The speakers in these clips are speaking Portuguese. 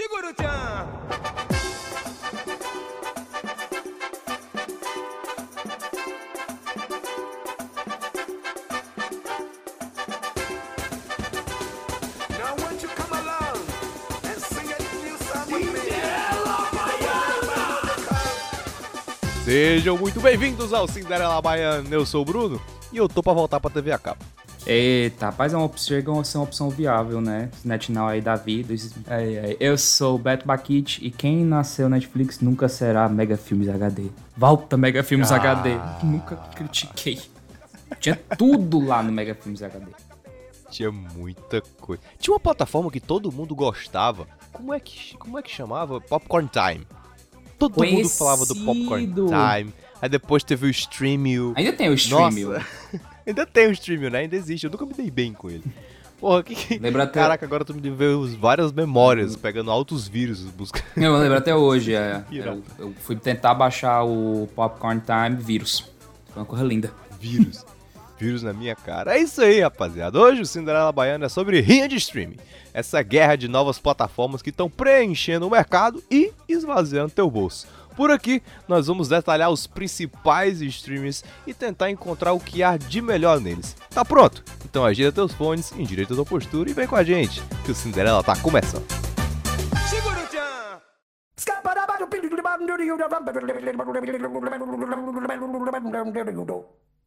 Now won't you come along and sing a new song with me? Sejam muito bem-vindos ao Cinderela Baiana. Eu sou o Bruno e eu tô pra voltar pra TV a cabo. Eita, rapaz, é uma opção, chega a ser uma opção viável, né? NetNow aí da vida. Ai, ai. Eu sou o Beto Bakit e quem nasceu Netflix nunca será Mega Filmes HD. Volta Mega Filmes Ah. HD. Nunca critiquei. Tinha tudo lá no Mega Filmes HD. Tinha muita coisa. Tinha uma plataforma que todo mundo gostava. Como é que, como é que chamava? Popcorn Time. Todo mundo falava do Popcorn Conhecido. Time. Aí depois teve o Streamio. Ainda tem o stream. Nossa. Ainda tem o Streamio, né? Ainda existe. Eu nunca me dei bem com ele. Porra, que que... Lembra até- Caraca, agora tu me deu várias memórias, pegando altos vírus, buscando... Eu lembro até hoje. É, eu, eu fui tentar baixar o Popcorn Time vírus. Foi uma coisa linda. Vírus. Vírus na minha cara. É isso aí, rapaziada. Hoje o Cinderela Baiana é sobre rinha de streaming. Essa guerra de novas plataformas que estão preenchendo o mercado e esvaziando teu bolso. Por aqui, nós vamos detalhar os principais streamers e tentar encontrar o que há de melhor neles. Tá pronto? Então agira teus fones, endireita tua postura e vem com a gente, que o Cinderela tá começando.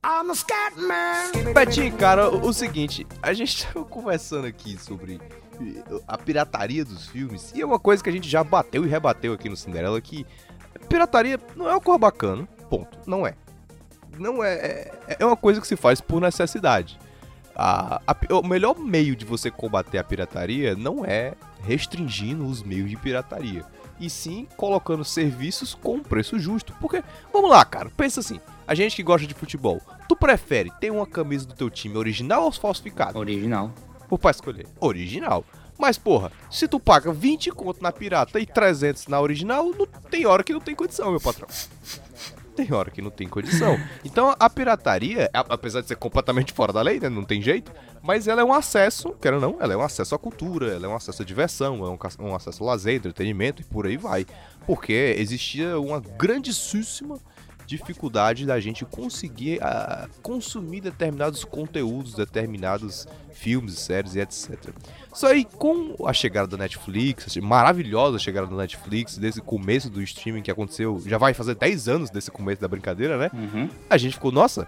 I'm a scat man. Betinho, cara, o, o seguinte, a gente tava conversando aqui sobre a pirataria dos filmes, e é uma coisa que a gente já bateu e rebateu aqui no Cinderela, que pirataria não é uma coisa bacana, ponto, não é. Não é, é, é uma coisa que se faz por necessidade. A- a- o melhor meio de você combater a pirataria não é restringindo os meios de pirataria, e sim colocando serviços com um preço justo. Porque, vamos lá, cara, pensa assim, a gente que gosta de futebol, tu prefere ter uma camisa do teu time original ou falsificada? Original. Por pra escolher, original. Mas, porra, se tu paga 20 conto na pirata e 300 na original, não tem hora que não tem condição, meu patrão. Tem hora que não tem condição. Então a pirataria, apesar de ser completamente fora da lei, né? Não tem jeito, mas ela é um acesso, quero ou não, ela é um acesso à cultura, ela é um acesso à diversão, é um, um acesso ao lazer, entretenimento e por aí vai. Porque existia uma grandíssima dificuldade da gente conseguir ah, consumir determinados conteúdos, determinados filmes, séries e etc. Só aí com a chegada da Netflix, assim, maravilhosa chegada da Netflix, desse começo do streaming que aconteceu, já vai fazer 10 anos desse começo da brincadeira, né? Uhum. A gente ficou, nossa,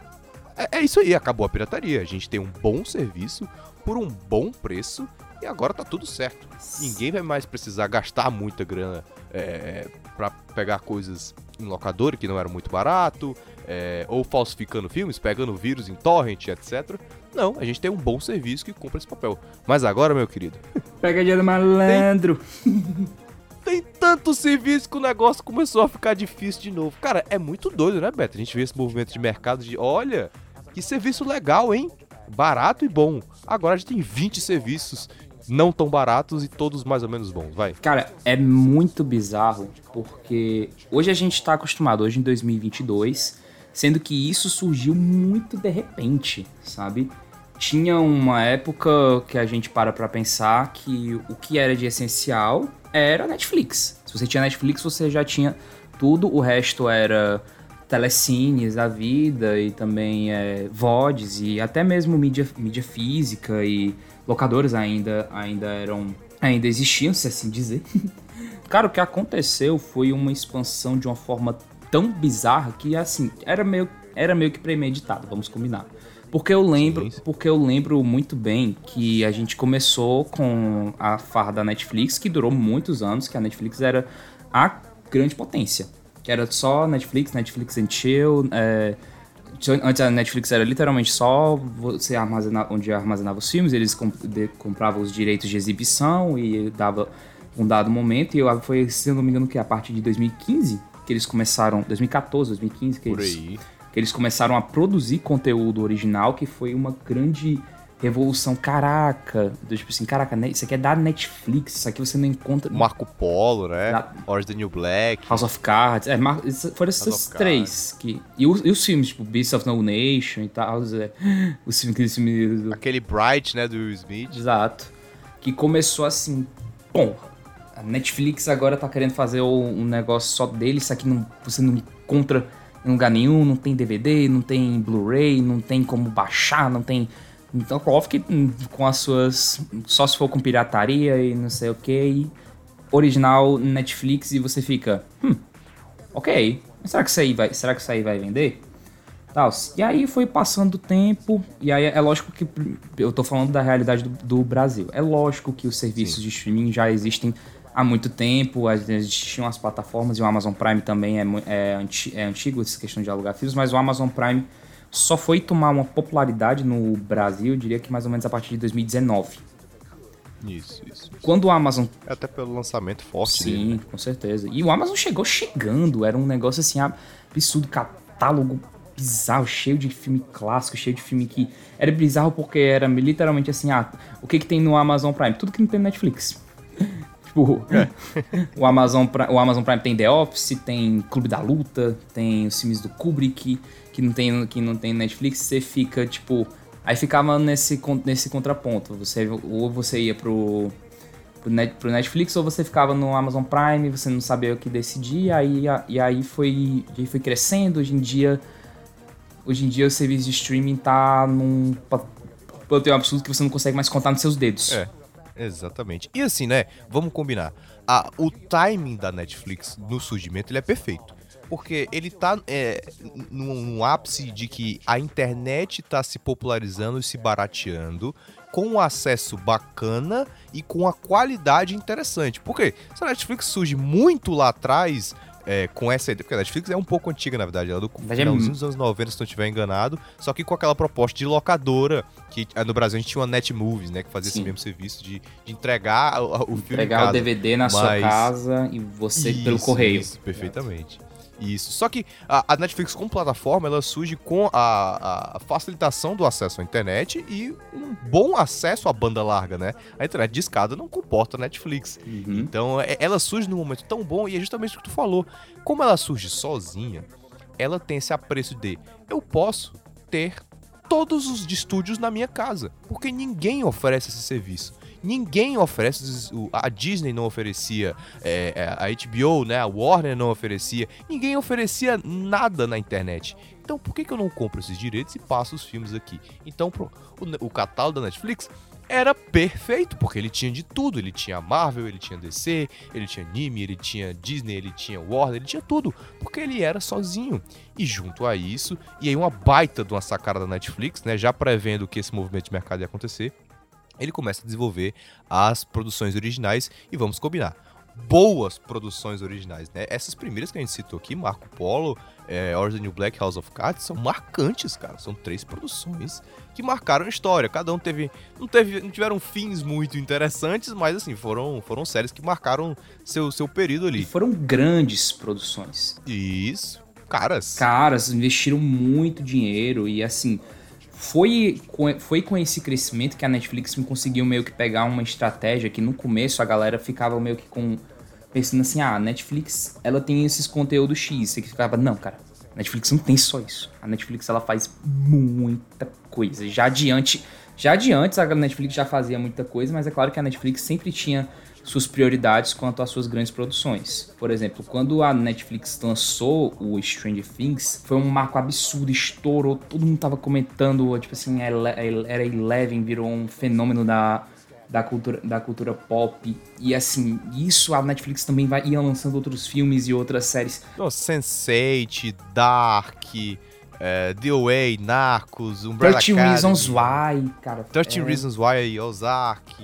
é, é isso aí, acabou a pirataria. A gente tem um bom serviço por um bom preço e agora tá tudo certo. Ninguém vai mais precisar gastar muita grana é, para pegar coisas em locadora que não era muito barato, é, ou falsificando filmes, pegando vírus em torrent, etc. Não, a gente tem um bom serviço que cumpre esse papel. Mas agora, meu querido, Pegadinha do malandro. tem tanto serviço que o negócio começou a ficar difícil de novo. Cara, é muito doido, né, Beto? A gente vê esse movimento de mercado de, olha, que serviço legal, hein? Barato e bom. Agora a gente tem 20 serviços não tão baratos e todos mais ou menos bons, vai. Cara, é muito bizarro, porque hoje a gente tá acostumado, hoje em 2022, sendo que isso surgiu muito de repente, sabe? Tinha uma época que a gente para pra pensar que o que era de essencial era Netflix. Se você tinha Netflix, você já tinha tudo, o resto era telecines da vida e também é, VODs e até mesmo mídia, mídia física e locadoras ainda, ainda eram. ainda existiam, se assim dizer. Cara, o que aconteceu foi uma expansão de uma forma tão bizarra que assim, era meio, era meio que premeditado, vamos combinar. Porque eu lembro, Sim, sim. porque eu lembro muito bem que a gente começou com a farra da Netflix, que durou muitos anos, que a Netflix era a grande potência. Que era só Netflix, Netflix and Chill. é, Antes a Netflix era literalmente só você armazenar, onde armazenava os filmes, eles com- de- compravam os direitos de exibição e dava um dado momento. E eu, foi, se eu não me engano, que a partir de 2015 que eles começaram, 2014, 2015, que Por eles, aí. que eles começaram a produzir conteúdo original, que foi uma grande revolução. Caraca, do tipo assim, caraca, né, isso aqui é da Netflix, isso aqui você não encontra. Marco Polo, né? Da- Orange the New Black. House of Cards, é, mar- foram of três. Que, e, os, e os filmes, tipo, Beast of No Nation e tal, é, os filmes, aqueles filmes do- Aquele Bright, né, do Will Smith. Exato. Que começou assim, porra, a Netflix agora tá querendo fazer um negócio só dele, isso aqui não, você não encontra em lugar nenhum, não tem DVD, não tem Blu-ray, não tem como baixar, não tem. Então, óbvio que com as suas. Só se for com pirataria e não sei o que. Original Netflix e você fica. Hum, ok. Será que isso aí vai, será que isso aí vai vender? Tal. E aí foi passando o tempo, e aí é lógico que eu tô falando da realidade do, do Brasil. É lógico que os serviços Sim. de streaming já existem há muito tempo, existiam as plataformas e o Amazon Prime também é, é, é antigo, essa questão de alugar filmes, mas o Amazon Prime só foi tomar uma popularidade no Brasil, eu diria que mais ou menos a partir de 2019. Isso, isso. Quando o Amazon. É até pelo lançamento forte Sim, dele. Né? com certeza. E o Amazon chegou chegando, era um negócio assim, absurdo, catálogo bizarro, cheio de filme clássico, cheio de filme que. Era bizarro porque era literalmente assim, ah, o que, que tem no Amazon Prime? Tudo que não tem no Netflix. tipo, é. o, Amazon, o Amazon Prime tem The Office, tem Clube da Luta, tem os filmes do Kubrick, que não tem, que não tem Netflix, você fica, tipo. Aí ficava nesse, nesse contraponto. Você, ou você ia pro, pro, Net, pro Netflix ou você ficava no Amazon Prime, você não sabia o que decidir, aí, e aí foi, aí foi crescendo. Hoje em dia hoje em dia o serviço de streaming tá num potencial absurdo que você não consegue mais contar nos seus dedos. É, exatamente. E assim, né, vamos combinar. A, o timing da Netflix no surgimento ele é perfeito. Porque ele tá é, num, ápice de que a internet tá se popularizando e se barateando com um acesso bacana e com a qualidade interessante. Por quê? Se a Netflix surge muito lá atrás, é, com essa ideia, porque a Netflix é um pouco antiga, na verdade, ela é do é finalzinho dos anos 90, se não estiver enganado, só que com aquela proposta de locadora, que no Brasil a gente tinha uma Netmovies, né, que fazia Sim. esse mesmo serviço de, de entregar o, o filme Entregar o DVD na Mas... sua casa e você isso, pelo correio. Isso, perfeitamente. Isso. Só que a, a, Netflix como plataforma, ela surge com a, a, facilitação do acesso à internet e um bom acesso à banda larga, né? A internet de escada não comporta a Netflix. Uhum. Então, é, ela surge num momento tão bom e é justamente o que tu falou. Como ela surge sozinha, ela tem esse apreço de eu posso ter todos os estúdios na minha casa, porque ninguém oferece esse serviço ninguém oferece. A Disney não oferecia, é, é a HBO, né, a Warner não oferecia, ninguém oferecia nada na internet. Então por que, que eu não compro esses direitos e passo os filmes aqui? Então pro, o, o catálogo da Netflix era perfeito, porque ele tinha de tudo. Ele tinha Marvel, ele tinha DC, ele tinha anime, ele tinha Disney, ele tinha Warner, ele tinha tudo, porque ele era sozinho. E junto a isso, e aí uma baita de uma sacada da Netflix, né, já prevendo que esse movimento de mercado ia acontecer, ele começa a desenvolver as produções originais e vamos combinar. Boas produções originais, né? Essas primeiras que a gente citou aqui, Marco Polo, é, Orange New Black, House of Cards, são marcantes, cara. São três produções que marcaram a história. Cada um teve. Não, teve, não tiveram fins muito interessantes, mas assim, foram, foram séries que marcaram seu, seu período ali. E foram grandes produções. Isso. Caras. Caras, investiram muito dinheiro e assim foi com, foi com esse crescimento que a Netflix conseguiu meio que pegar uma estratégia que no começo a galera ficava meio que com pensando assim, ah, a Netflix, ela tem esses conteúdos X, você que ficava, não, cara, a Netflix não tem só isso. A Netflix ela faz muita coisa. Já adiante, já adiante a Netflix já fazia muita coisa, mas é claro que a Netflix sempre tinha suas prioridades quanto às suas grandes produções. Por exemplo, quando a Netflix lançou o Stranger Things, foi um marco absurdo, estourou, todo mundo tava comentando, tipo assim, era Eleven, virou um fenômeno da, da cultura, da cultura pop. E assim, isso a Netflix também vai ia lançando outros filmes e outras séries. Oh, Sense8, Dark, é, The Way, Narcos, Umbrella 13 Academy. Reasons Why, cara. 13 é... Reasons Why, Ozark.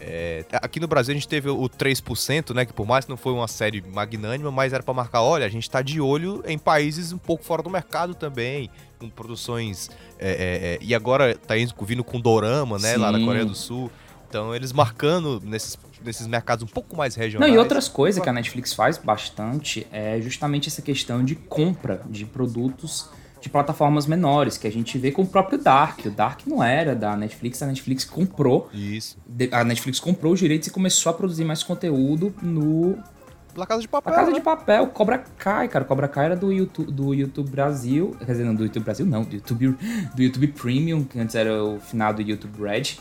É, aqui no Brasil a gente teve o 3%, né? Que por mais que não foi uma série magnânima, mas era para marcar, olha, a gente tá de olho em países um pouco fora do mercado também, com produções. É, é, é e agora tá indo, vindo com Dorama, né? Sim. Lá na Coreia do Sul. Então eles marcando nesses, nesses mercados um pouco mais regionais. Não, e outras coisas que a Netflix faz bastante é justamente essa questão de compra de produtos de plataformas menores, que a gente vê com o próprio Dark. O Dark não era da Netflix, a Netflix comprou. Isso. A Netflix comprou os direitos e começou a produzir mais conteúdo no. La Casa de Papel. A Casa né? de Papel, Cobra Kai, cara. Cobra Kai era do YouTube, do YouTube Brasil. Quer dizer, não do YouTube Brasil, não. Do YouTube, do YouTube Premium, que antes era o final do YouTube Red.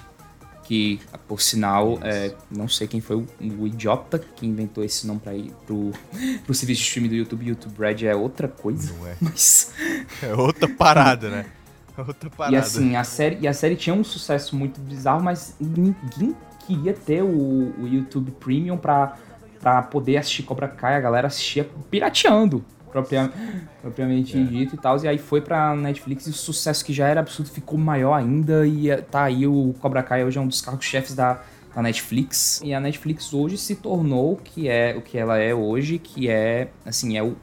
Que, por sinal, é, não sei quem foi o, o, idiota que inventou esse nome pra ir pro, pro serviço de streaming do YouTube. YouTube Red é outra coisa. Não é. Mas... É outra parada, né? Outra parada. E assim, a série, e a série tinha um sucesso muito bizarro, mas ninguém queria ter o, o YouTube Premium pra, pra poder assistir Cobra Kai. A galera assistia pirateando propria, propriamente é. dito e tal. E aí foi pra Netflix e o sucesso que já era absurdo ficou maior ainda. E é, tá aí o Cobra Kai hoje é um dos carros-chefes da, da Netflix. E a Netflix hoje se tornou o que é o que ela é hoje, que é assim, é o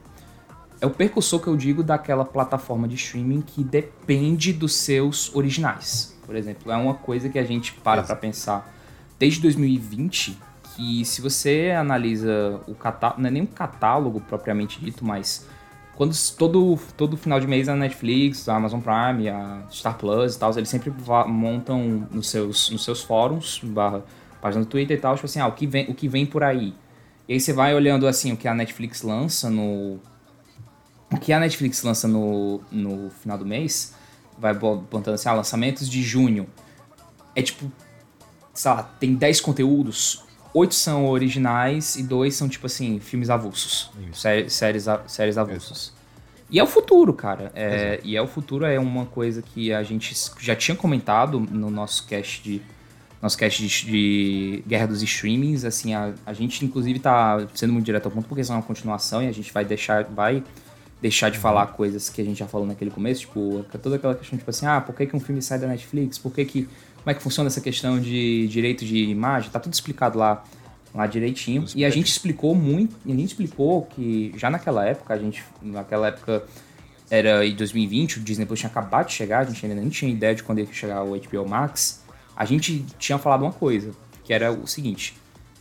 é o percursor que eu digo daquela plataforma de streaming que depende dos seus originais. Por exemplo, é uma coisa que a gente para para pensar desde 2020 que se você analisa o catálogo, não é nem um catálogo propriamente dito, mas quando todo, todo final de mês a Netflix, a Amazon Prime, a Star Plus e tal, eles sempre montam nos seus, nos seus fóruns, barra, página do Twitter e tal, tipo assim, ah, o que vem, o que vem por aí. E aí você vai olhando assim o que a Netflix lança no. O que a Netflix lança no, no final do mês, vai botando assim, ah, lançamentos de junho. É tipo, sei lá, tem 10 conteúdos, oito são originais e dois são, tipo assim, filmes avulsos. Sé séries, séries avulsos. E é o futuro, cara. É, e é o futuro é uma coisa que a gente já tinha comentado no nosso cast de nosso cast de, de Guerra dos Streamings. Assim, a, a gente inclusive tá sendo muito direto ao ponto porque isso é uma continuação e a gente vai deixar vai deixar de falar coisas que a gente já falou naquele começo, tipo, toda aquela questão tipo assim, ah, por que, que um filme sai da Netflix? Por que que como é que funciona essa questão de direito de imagem, tá tudo explicado lá, lá direitinho. E a gente explicou muito, a gente explicou que já naquela época, a gente, naquela época era em 2020, o Disney Plus tinha acabado de chegar, a gente ainda nem tinha ideia de quando ia chegar o HBO Max. A gente tinha falado uma coisa, que era o seguinte: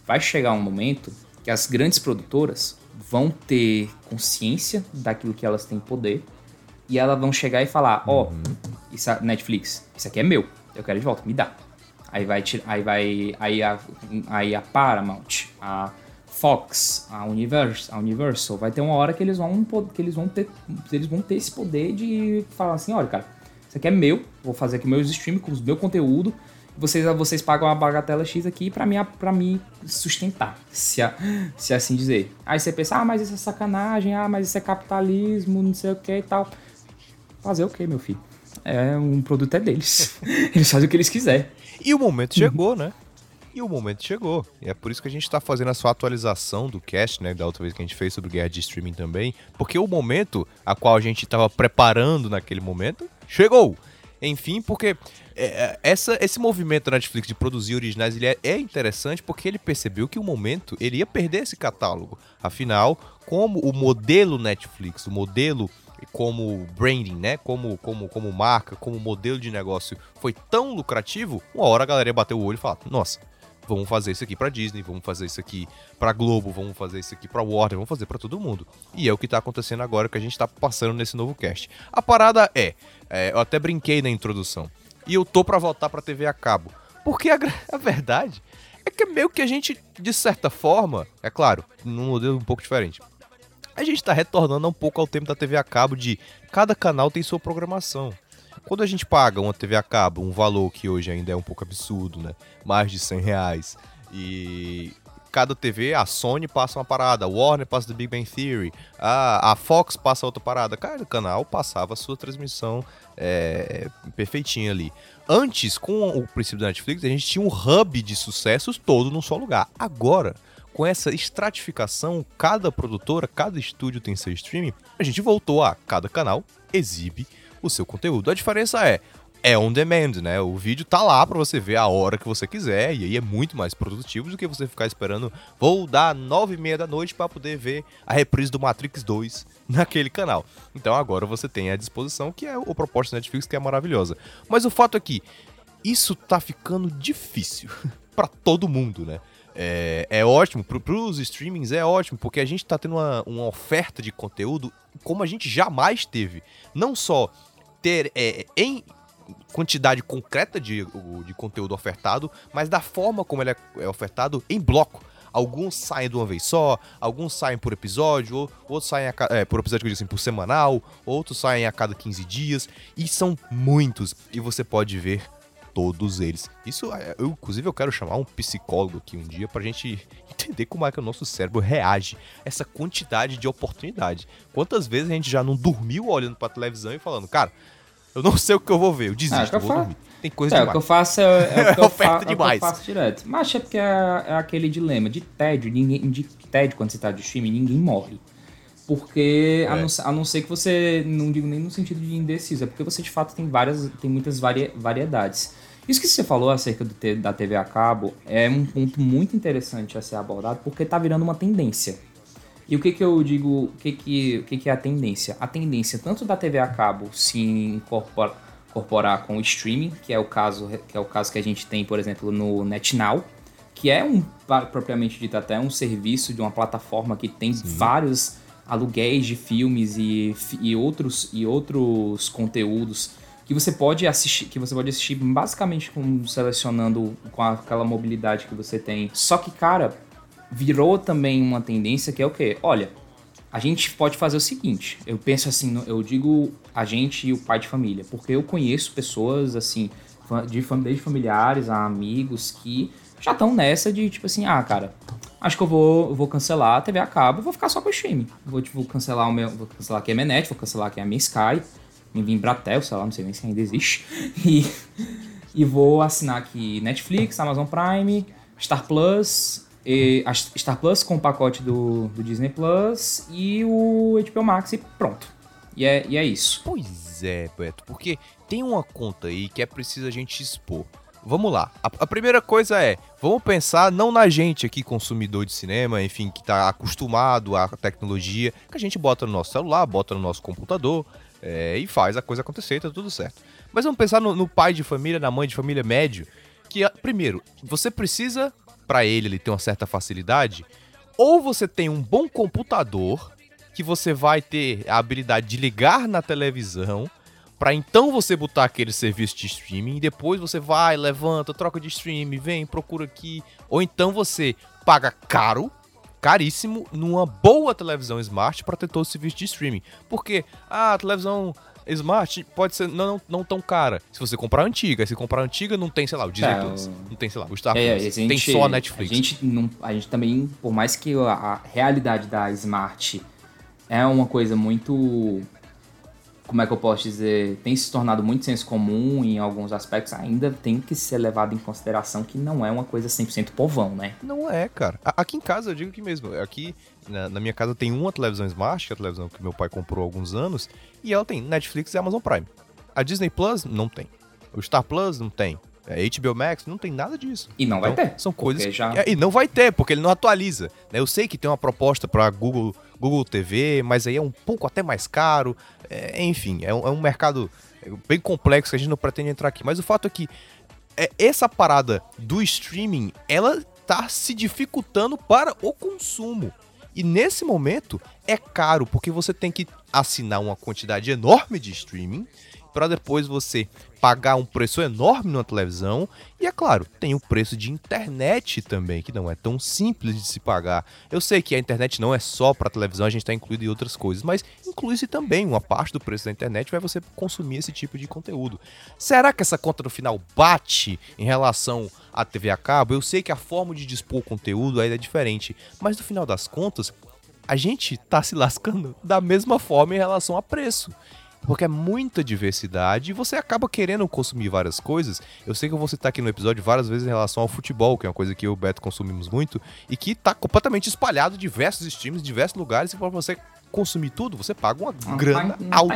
vai chegar um momento que as grandes produtoras vão ter consciência daquilo que elas têm poder e elas vão chegar e falar: Ó, oh, isso é Netflix, isso aqui é meu eu quero de volta, me dá. Aí vai aí vai aí a, aí a Paramount, a Fox, a Universal, a Universal, vai ter uma hora que eles vão que eles vão ter eles vão ter esse poder de falar assim, olha, cara, isso aqui é meu, vou fazer aqui meus streams com o meu conteúdo, vocês vocês pagam uma bagatela X aqui para mim para me sustentar, se, a, se assim dizer. Aí você pensa, ah, mas isso é sacanagem, ah, mas isso é capitalismo, não sei o que e tal. Fazer o que, meu filho? É um produto é deles. eles fazem o que eles quiserem. E o momento chegou, né? E o momento chegou. E é por isso que a gente está fazendo a sua atualização do cast, né? Da outra vez que a gente fez sobre guerra de streaming também. Porque o momento a qual a gente estava preparando naquele momento chegou. Enfim, porque é, é, essa, esse movimento da Netflix de produzir originais ele é, é, interessante porque ele percebeu que o momento ele ia perder esse catálogo. Afinal, como o modelo Netflix, o modelo como branding, né? Como, como, como marca, como modelo de negócio foi tão lucrativo, uma hora a galera ia bater o olho e falar: nossa, vamos fazer isso aqui para Disney, vamos fazer isso aqui para Globo, vamos fazer isso aqui para Warner, vamos fazer para todo mundo. E é o que tá acontecendo agora que a gente tá passando nesse novo cast. A parada é, é eu até brinquei na introdução, e eu tô para voltar para TV a cabo, porque a, a verdade é que meio que a gente, de certa forma, é claro, num modelo um pouco diferente, a gente está retornando um pouco ao tempo da TV a cabo de cada canal tem sua programação. Quando a gente paga uma TV a cabo, um valor que hoje ainda é um pouco absurdo, né? Mais de 100 reais. E cada TV, a Sony passa uma parada, a Warner passa The Big Bang Theory, a, a Fox passa outra parada. Cada canal passava a sua transmissão é, perfeitinha ali. Antes, com o princípio da Netflix, a gente tinha um hub de sucessos todo num só lugar. Agora, com essa estratificação, cada produtora, cada estúdio tem seu streaming, a gente voltou a cada canal exibe o seu conteúdo. A diferença é, é on demand, né? O vídeo tá lá para você ver a hora que você quiser e aí é muito mais produtivo do que você ficar esperando vou dar nove e meia da noite para poder ver a reprise do Matrix 2 naquele canal. Então agora você tem à disposição que é o propósito da Netflix que é maravilhosa. Mas o fato é que isso tá ficando difícil para todo mundo, né? É, é ótimo, para os streamings é ótimo, porque a gente está tendo uma, uma oferta de conteúdo como a gente jamais teve. Não só ter é, em quantidade concreta de, de conteúdo ofertado, mas da forma como ele é, é ofertado em bloco. Alguns saem de uma vez só, alguns saem por episódio, outros saem a, é, por episódio assim, por semanal, outros saem a cada 15 dias, e são muitos, e você pode ver todos eles. Isso, é, eu, inclusive, eu quero chamar um psicólogo aqui um dia pra gente entender como é que o nosso cérebro reage a essa quantidade de oportunidade. Quantas vezes a gente já não dormiu olhando pra televisão e falando, cara, eu não sei o que eu vou ver, eu desisto, Ah, que eu vou dormir. Tem coisa É, o demais. que eu faço é, é o que eu, fa é o que eu faço direto. Mas é porque é, é aquele dilema de tédio, ninguém, de tédio quando você tá de streaming, ninguém morre. Porque, a, É. não, ser- a não ser que você, não digo nem no sentido de indeciso, é porque você de fato tem várias, tem muitas varia, variedades. Isso que você falou acerca do da TV a cabo é um ponto muito interessante a ser abordado, porque tá virando uma tendência. E o que que eu digo, o que que, o que que é a tendência? A tendência tanto da TV a cabo se incorpora- incorporar com o streaming, que é o caso que é o caso que a gente tem, por exemplo, no NetNow, que é um propriamente dito até um serviço de uma plataforma que tem vários aluguéis de filmes e, e outros e outros conteúdos que você pode assistir, que você pode assistir basicamente com, selecionando com aquela mobilidade que você tem. Só que, cara, virou também uma tendência que é o quê? Olha, a gente pode fazer o seguinte, eu penso assim, eu digo a gente e o pai de família, porque eu conheço pessoas assim, de desde familiares a amigos que já estão nessa de tipo assim, ah, cara, acho que eu vou, vou cancelar a TV a cabo vou ficar só com o streaming. Vou tipo cancelar o meu, vou cancelar aqui a minha net, vou cancelar aqui a minha Sky, me vim Bratel, sei lá, não sei nem se ainda existe. E e vou assinar aqui Netflix, Amazon Prime, Star Plus, e Star Plus com o pacote do, do Disney Plus e o HBO Max e pronto. E é, e é isso. Pois é, Beto, porque tem uma conta aí que é preciso a gente expor. Vamos lá. A, a primeira coisa é, vamos pensar não na gente aqui, consumidor de cinema, enfim, que tá acostumado à tecnologia, que a gente bota no nosso celular, bota no nosso computador é, e faz a coisa acontecer, tá tudo certo. Mas vamos pensar no, no pai de família, na mãe de família médio, que, ah, primeiro, você precisa, pra ele, ele ter uma certa facilidade, ou você tem um bom computador, que você vai ter a habilidade de ligar na televisão, Pra então você botar aquele serviço de streaming e depois você vai, levanta, troca de streaming, vem, procura aqui. Ou então você paga caro, caríssimo, numa boa televisão smart pra ter todo o serviço de streaming. Porque ah, a televisão smart pode ser não, não, tão cara. Se você comprar a antiga, se comprar a antiga não tem, sei lá, o Disney É, Plus, não tem, sei lá, o Star É, Plus, gente- tem só a Netflix. A gente, não, a gente também, por mais que a realidade da Smart é uma coisa muito. Como é que eu posso dizer? Tem se tornado muito senso comum em alguns aspectos, ainda tem que ser levado em consideração que não é uma coisa 100% povão, né? Não é, cara. Aqui em casa eu digo que mesmo. Aqui na, na minha casa tem uma televisão Smart, que é a televisão que meu pai comprou há alguns anos, e ela tem Netflix e Amazon Prime. A Disney Plus não tem. O Star Plus não tem. A HBO Max não tem nada disso. E não vai Então, ter. São coisas. já- É, e não vai ter, porque ele não atualiza. né? Eu sei que tem uma proposta para Google, Google TV, mas aí é um pouco até mais caro. É, enfim, é um, é um mercado bem complexo que a gente não pretende entrar aqui. Mas o fato é que é, essa parada do streaming, ela tá se dificultando para o consumo. E nesse momento é caro, porque você tem que assinar uma quantidade enorme de streaming para depois você pagar um preço enorme numa televisão. E é claro, tem o preço de internet também, que não é tão simples de se pagar. Eu sei que a internet não é só para televisão, a gente está incluído em outras coisas, mas inclui-se também uma parte do preço da internet vai você consumir esse tipo de conteúdo. Será que essa conta no final bate em relação à TV a cabo? Eu sei que a forma de dispor o conteúdo ainda é diferente, mas no final das contas, a gente tá se lascando da mesma forma em relação a preço. Porque é muita diversidade e você acaba querendo consumir várias coisas. Eu sei que eu vou citar aqui no episódio várias vezes em relação ao futebol, que é uma coisa que eu e o Beto consumimos muito, e que tá completamente espalhado em diversos em diversos lugares, e pra você consumir tudo, você paga uma Não grana tá, tá alta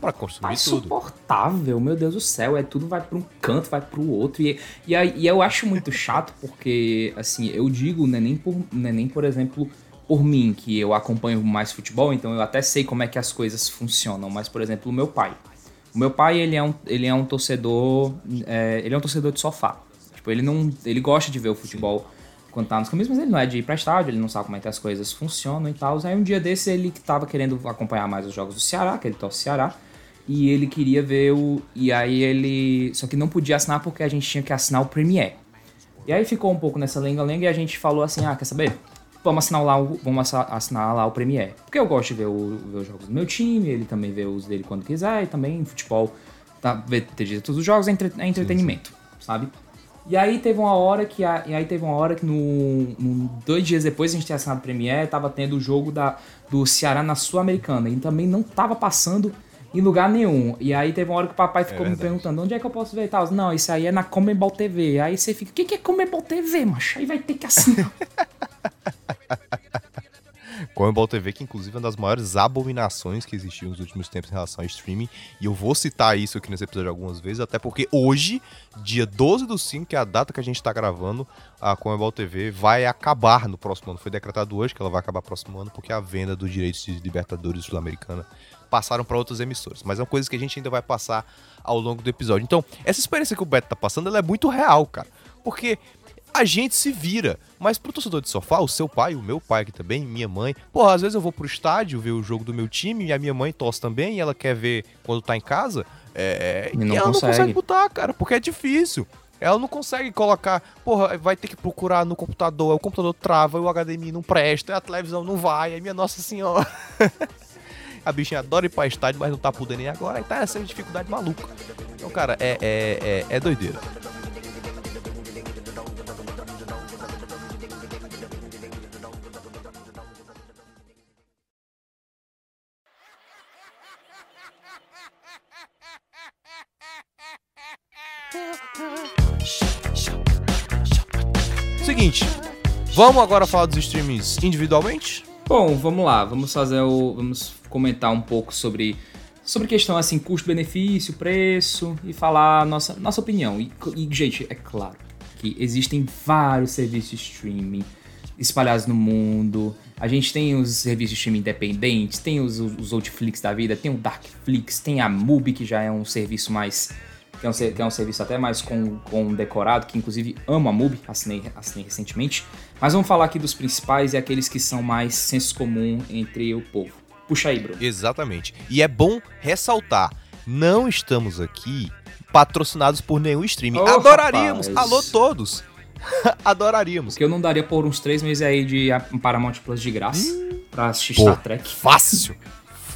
Tá consumir tudo. insuportável, meu Deus do céu. É tudo vai pra um canto, vai pro outro. E, e, aí- e eu acho muito chato porque, assim, eu digo, não é nem por, não é nem, por exemplo, por mim, que eu acompanho mais futebol, então eu até sei como é que as coisas funcionam. Mas, por exemplo, o meu pai. O meu pai, ele é um, ele é um torcedor. é, ele é um torcedor de sofá. Tipo, ele não. Ele gosta de ver o futebol quando tá nos caminhos, mas ele não é de ir pra estádio, ele não sabe como é que as coisas funcionam e tal. Aí um dia desse ele tava querendo acompanhar mais os jogos do Ceará, que ele torce Ceará. E ele queria ver o. E aí ele. Só que não podia assinar porque a gente tinha que assinar o Premiere. E aí ficou um pouco nessa lenga-lenga e a gente falou assim: ah, quer saber? Vamos assinar lá o, vamos assinar lá o Premiere. Porque eu gosto de ver, o- ver os jogos do meu time, ele também vê os dele quando quiser, e também futebol, tá, ver ter todos os jogos é, entre- é entretenimento. sabe? E aí teve uma hora que a, e aí teve uma hora que no, no dois dias depois a gente tinha assinado Premiere, tava tendo o jogo da, do Ceará na Sul-Americana e também não tava passando em lugar nenhum. E aí teve uma hora que o papai ficou me verdade. perguntando onde é que eu posso ver e tal. Não, isso aí é na Comebol TV. Aí você fica, o que, que é Comebol TV, macho? Aí vai ter que assinar. Comebol TV, que inclusive é uma das maiores abominações que existiu nos últimos tempos em relação ao streaming. E eu vou citar isso aqui nesse episódio algumas vezes, até porque hoje, dia 12 do 5, que é a data que a gente tá gravando, a Comebol TV vai acabar no próximo ano. Foi decretado hoje que ela vai acabar no próximo ano, porque a venda dos direitos de Libertadores Sul-Americana passaram para outras emissoras. Mas é uma coisa que a gente ainda vai passar ao longo do episódio. Então, essa experiência que o Beto tá passando, ela é muito real, cara. Porque a gente se vira. Mas pro torcedor de sofá, o seu pai, o meu pai aqui também, minha mãe. Porra, às vezes eu vou pro estádio ver o jogo do meu time e a minha mãe torce também e ela quer ver quando tá em casa. É, E não ela não consegue. consegue botar, cara, porque é difícil. Ela não consegue colocar, porra, vai ter que procurar no computador, o computador trava, o HDMI não presta, a televisão não vai, aí minha nossa senhora. a bichinha adora ir pra estádio, mas não tá podendo ir agora, aí tá essa dificuldade maluca. Então, cara, é, é, é, é doideira. Seguinte, vamos agora falar dos streamings individualmente? Bom, vamos lá, vamos fazer o. Vamos comentar um pouco sobre. Sobre questão assim, custo-benefício, preço e falar nossa, nossa opinião. E, e, gente, é claro que existem vários serviços de streaming espalhados no mundo. A gente tem os serviços de streaming independentes, tem os, os Outflix da vida, tem o Darkflix, tem a Mubi, que já é um serviço mais. Que é um, que é um serviço até mais com, com decorado, que inclusive amo a Mubi, assinei, assinei recentemente. Mas vamos falar aqui dos principais e aqueles que são mais senso comum entre o povo. Puxa aí, Bruno. Exatamente. E é bom ressaltar, não estamos aqui patrocinados por nenhum streaming. Ô, Adoraríamos. rapaz. Alô todos. Adoraríamos. Porque eu não daria por uns três meses aí de Paramount Plus de graça pra assistir Pô. Star Trek. Fácil.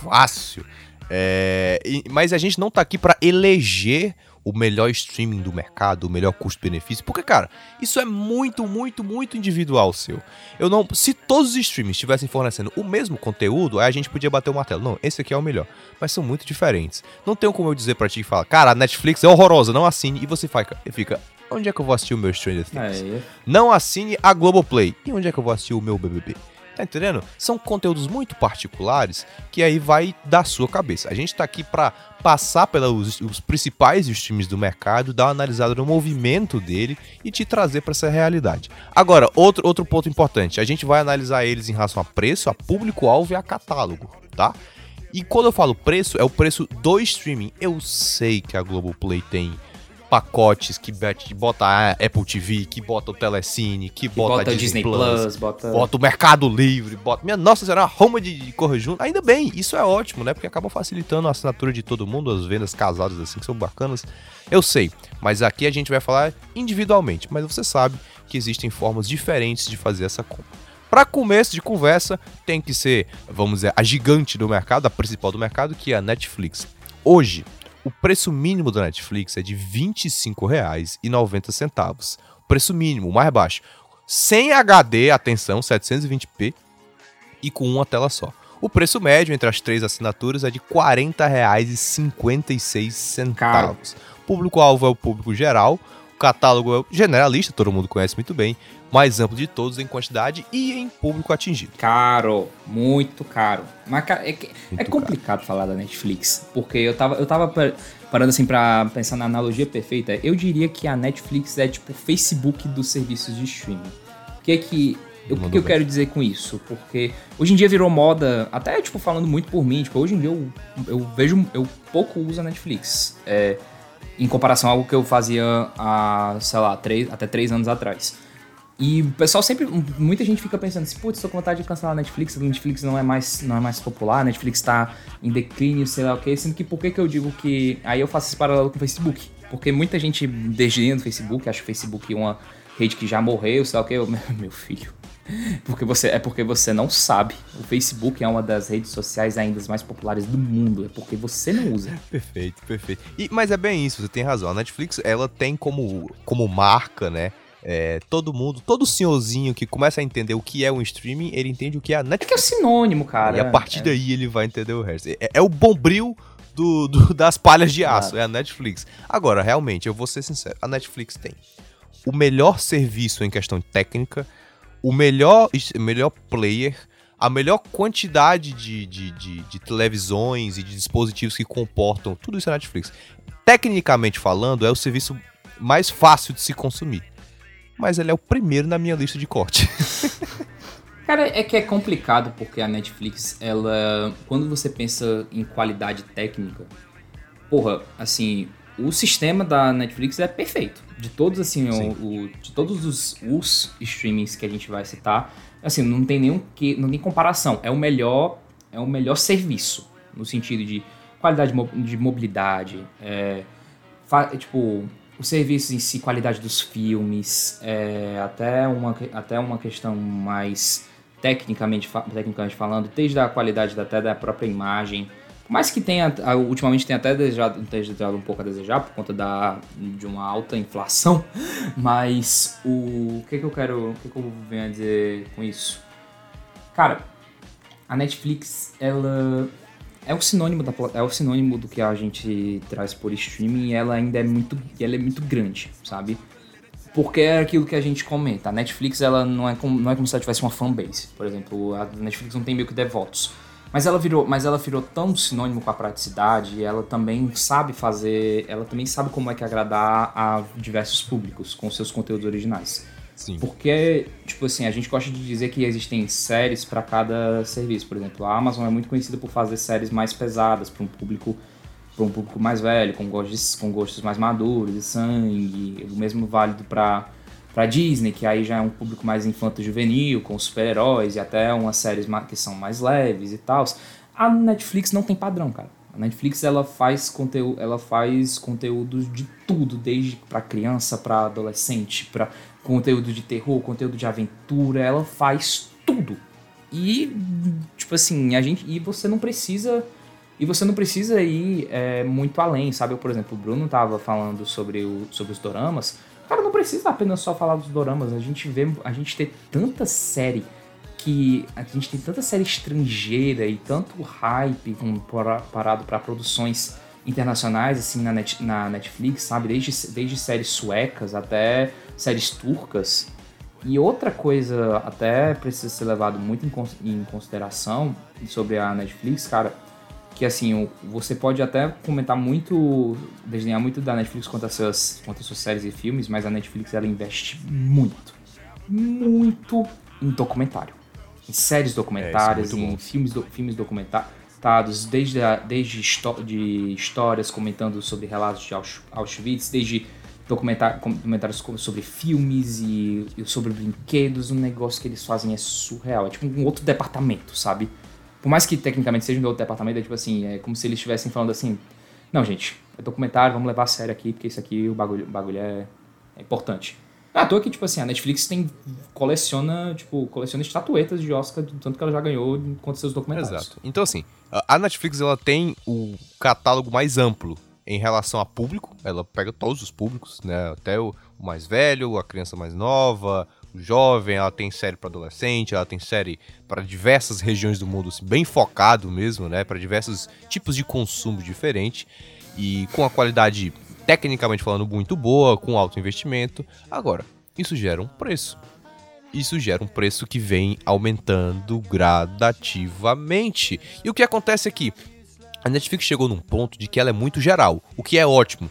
Fácil. É, mas a gente não tá aqui pra eleger o melhor streaming do mercado, o melhor custo-benefício, porque, cara, isso é muito, muito, muito individual seu. Eu não. Se todos os streamings estivessem fornecendo o mesmo conteúdo, aí a gente podia bater o martelo. Não, esse aqui é o melhor. Mas são muito diferentes. Não tem como eu dizer pra ti e falar, cara, a Netflix é horrorosa, não assine. E você fica, fica onde é que eu vou assistir o meu Stranger Things? É, Não assine a Globoplay. E onde é que eu vou assistir o meu BBB? Tá entendendo? São conteúdos muito particulares que aí vai da sua cabeça. A gente tá aqui pra passar pelos os principais streams do mercado, dar uma analisada no movimento dele e te trazer pra essa realidade. Agora, outro, outro ponto importante, a gente vai analisar eles em relação a preço, a público-alvo e a catálogo, tá? E quando eu falo preço, é o preço do streaming. Eu sei que a Globoplay tem pacotes que bota a Apple TV, que bota o Telecine, que, Que bota, bota, a o Disney Plus, bota. bota o Mercado Livre, bota. Minha nossa senhora, uma Roma de, de correr junto. Ainda bem, isso é ótimo, né? Porque acaba facilitando a assinatura de todo mundo, as vendas casadas assim, que são bacanas. Eu sei, mas aqui a gente vai falar individualmente. Mas você sabe que existem formas diferentes de fazer essa compra. Para começo de conversa, tem que ser, vamos dizer, a gigante do mercado, a principal do mercado, que é a Netflix. Hoje, o preço mínimo da Netflix é de R$ 25,90. O preço mínimo, o mais baixo. Sem HD, atenção, 720p e com uma tela só. O preço médio entre as três assinaturas é de R$ 40,56. Caro. O público-alvo é o público geral, o catálogo é o generalista, todo mundo conhece muito bem, mais amplo de todos em quantidade e em público atingido. Caro, muito caro. Mas, é, é complicado falar da Netflix, porque eu tava, eu tava pa- parando assim pra pensar na analogia perfeita. Eu diria que a Netflix é tipo o Facebook dos serviços de streaming. O que é que. O que, Mandou que eu quero dizer com isso? Porque hoje em dia virou moda, até tipo falando muito por mim, tipo, hoje em dia eu, eu vejo, eu pouco uso a Netflix. É, em comparação a algo que eu fazia há, sei lá, três, até três anos atrás. E o pessoal sempre, muita gente fica pensando assim, putz, tô com vontade de cancelar a Netflix, a Netflix não é mais, não é mais popular, a Netflix tá em declínio, sei lá o quê, sendo que por que que eu digo que, aí eu faço esse paralelo com o Facebook, porque muita gente desdenha do Facebook, acha o Facebook uma rede que já morreu, sei lá o quê, Eu, meu filho, Porque você, é porque você não sabe. O Facebook é uma das redes sociais ainda mais populares do mundo. É porque você não usa. Perfeito, perfeito. E, mas é bem isso, você tem razão. A Netflix, ela tem como, como marca, né? É, todo mundo, todo senhorzinho que começa a entender o que é um streaming, ele entende o que é a É que é Netflix. sinônimo, cara. e a partir daí ele vai entender o resto. É, é o bombril do, do- das palhas de aço, é a Netflix. Agora, realmente, eu vou ser sincero, a Netflix tem o melhor serviço em questão técnica, o melhor, melhor player, a melhor quantidade de, de, de, de televisões e de dispositivos que comportam, tudo isso é Netflix. Tecnicamente falando, é o serviço mais fácil de se consumir. Mas ele é o primeiro na minha lista de corte. Cara, é que é complicado porque a Netflix, ela. Quando você pensa em qualidade técnica, porra, assim, o sistema da Netflix é perfeito. De todos, assim, o- o, de todos os, os streamings que a gente vai citar, assim, não tem nenhum que. não tem comparação. É o melhor. É o melhor serviço. No sentido de qualidade de mo- de mobilidade, é, tipo, os serviços em si, qualidade dos filmes, é, até, uma, até uma questão mais tecnicamente, tecnicamente falando, desde a qualidade da- até da própria imagem. Por mais que tenha, ultimamente tenha até desejado, desejado um pouco a desejar por conta da, de uma alta inflação, mas o, o que, que eu quero, o que, que eu venho a dizer com isso? Cara, a Netflix, ela é o sinônimo da é o sinônimo do que a gente traz por streaming e ela ainda é muito ela é muito grande, sabe? Porque é aquilo que a gente comenta. A Netflix ela não é como, não é como se ela tivesse uma fanbase. Por exemplo, a Netflix não tem meio que devotos. Mas ela virou, mas ela virou tão sinônimo com a praticidade, ela também sabe fazer, ela também sabe como é que agradar a diversos públicos com seus conteúdos originais. Sim. Porque, tipo assim, a gente gosta de dizer que existem séries para cada serviço. Por exemplo, a Amazon é muito conhecida por fazer séries mais pesadas para um público para um público mais velho, com gostos, com gostos mais maduros, de sangue. O mesmo válido para para Disney, que aí já é um público mais infanto-juvenil, com super-heróis e até umas séries que são mais leves e tal. A Netflix não tem padrão, cara. A Netflix ela faz conteúdo, ela faz conteúdos de tudo, desde para criança, para adolescente, para conteúdo de terror, conteúdo de aventura, ela faz tudo. E tipo assim, a gente e você não precisa e você não precisa ir é, muito além, sabe? Eu, por exemplo, o Bruno tava falando sobre, o, sobre os doramas. Cara, não precisa apenas só falar dos doramas. A gente vê, a gente tem tanta série que a gente tem tanta série estrangeira e tanto hype parado para produções internacionais assim na, net, na Netflix, sabe? Desde, desde séries suecas até séries turcas. E outra coisa até precisa ser levado muito em, cons- em consideração sobre a Netflix, cara, que assim, você pode até comentar muito, desdenhar muito da Netflix quanto às suas, quanto às suas séries e filmes, mas a Netflix ela investe muito, muito em documentário. Em séries documentárias, é muito em bom. filmes, do, filmes documentados, desde, a, desde de histórias comentando sobre relatos de Ausch- Auschwitz, desde documentários sobre filmes e, e sobre brinquedos, o negócio que eles fazem é surreal. É tipo um outro departamento, sabe? Por mais que tecnicamente seja um outro departamento, é tipo assim, é como se eles estivessem falando assim, não, gente, é documentário, vamos levar a sério aqui, porque isso aqui, o bagulho, o bagulho é, é importante. Ah, tô aqui, tipo assim, a Netflix tem, coleciona, tipo, coleciona estatuetas de Oscar, tanto que ela já ganhou enquanto seus documentários. Exato. Então, assim, a Netflix ela tem o catálogo mais amplo em relação a público. Ela pega todos os públicos, né? Até o mais velho, a criança mais nova, o jovem. Ela tem série para adolescente, ela tem série para diversas regiões do mundo, assim, bem focado mesmo, né? Para diversos tipos de consumo diferente e com a qualidade tecnicamente falando muito boa, com alto investimento. Agora, isso gera um preço isso gera um preço que vem aumentando gradativamente. E o que acontece aqui? A Netflix chegou num ponto de que ela é muito geral, o que é ótimo.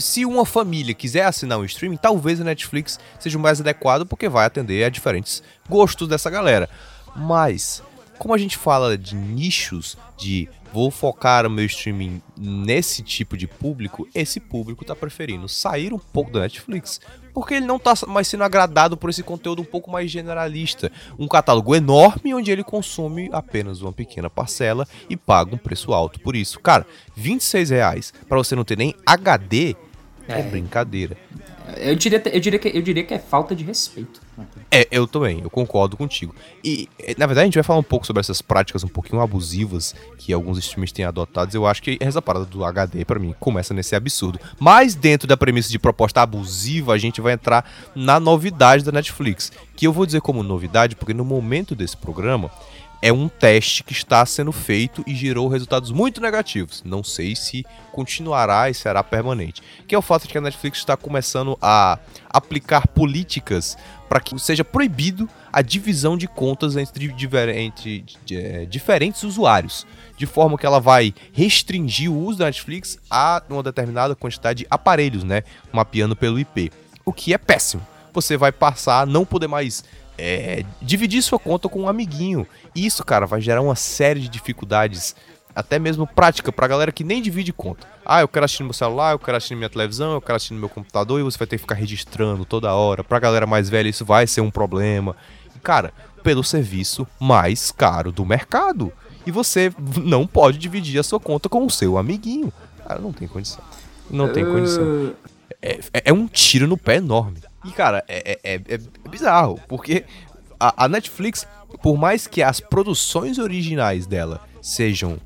Se uma família quiser assinar um streaming, talvez a Netflix seja o mais adequado porque vai atender a diferentes gostos dessa galera. Mas, como a gente fala de nichos, de vou focar o meu streaming nesse tipo de público, esse público tá preferindo sair um pouco da Netflix, porque ele não tá mais sendo agradado por esse conteúdo um pouco mais generalista, um catálogo enorme onde ele consome apenas uma pequena parcela e paga um preço alto por isso. Cara, 26 reais para você não ter nem HD é, É. brincadeira. Eu diria, eu, diria que, eu diria que é falta de respeito, É, eu também, eu concordo contigo. E, é, na verdade, a gente vai falar um pouco sobre essas práticas um pouquinho abusivas que alguns streamers têm adotado. Eu acho que essa parada do HD, pra mim, começa nesse absurdo. Mas dentro da premissa de proposta abusiva, a gente vai entrar na novidade da Netflix. Que eu vou dizer como novidade, porque no momento desse programa, é um teste que está sendo feito e gerou resultados muito negativos. Não sei se continuará e será permanente. Que é o fato de que a Netflix está começando a aplicar políticas para que seja proibido a divisão de contas entre, entre é, diferentes usuários, de forma que ela vai restringir o uso da Netflix a uma determinada quantidade de aparelhos, né, mapeando pelo IP, o que é péssimo. Você vai passar a não poder mais é, dividir sua conta com um amiguinho. Isso, cara, vai gerar uma série de dificuldades, até mesmo prática, pra galera que nem divide conta. Ah, eu quero assistir no meu celular, eu quero assistir na minha televisão, eu quero assistir no meu computador e você vai ter que ficar registrando toda hora. Pra galera mais velha, isso vai ser um problema. Cara, pelo serviço mais caro do mercado. E você não pode dividir a sua conta com o seu amiguinho. Cara, não tem condição. Não tem condição. É, é, é um tiro no pé enorme. E, cara, é, é, é, é bizarro, porque a, a, Netflix, por mais que as produções originais dela sejam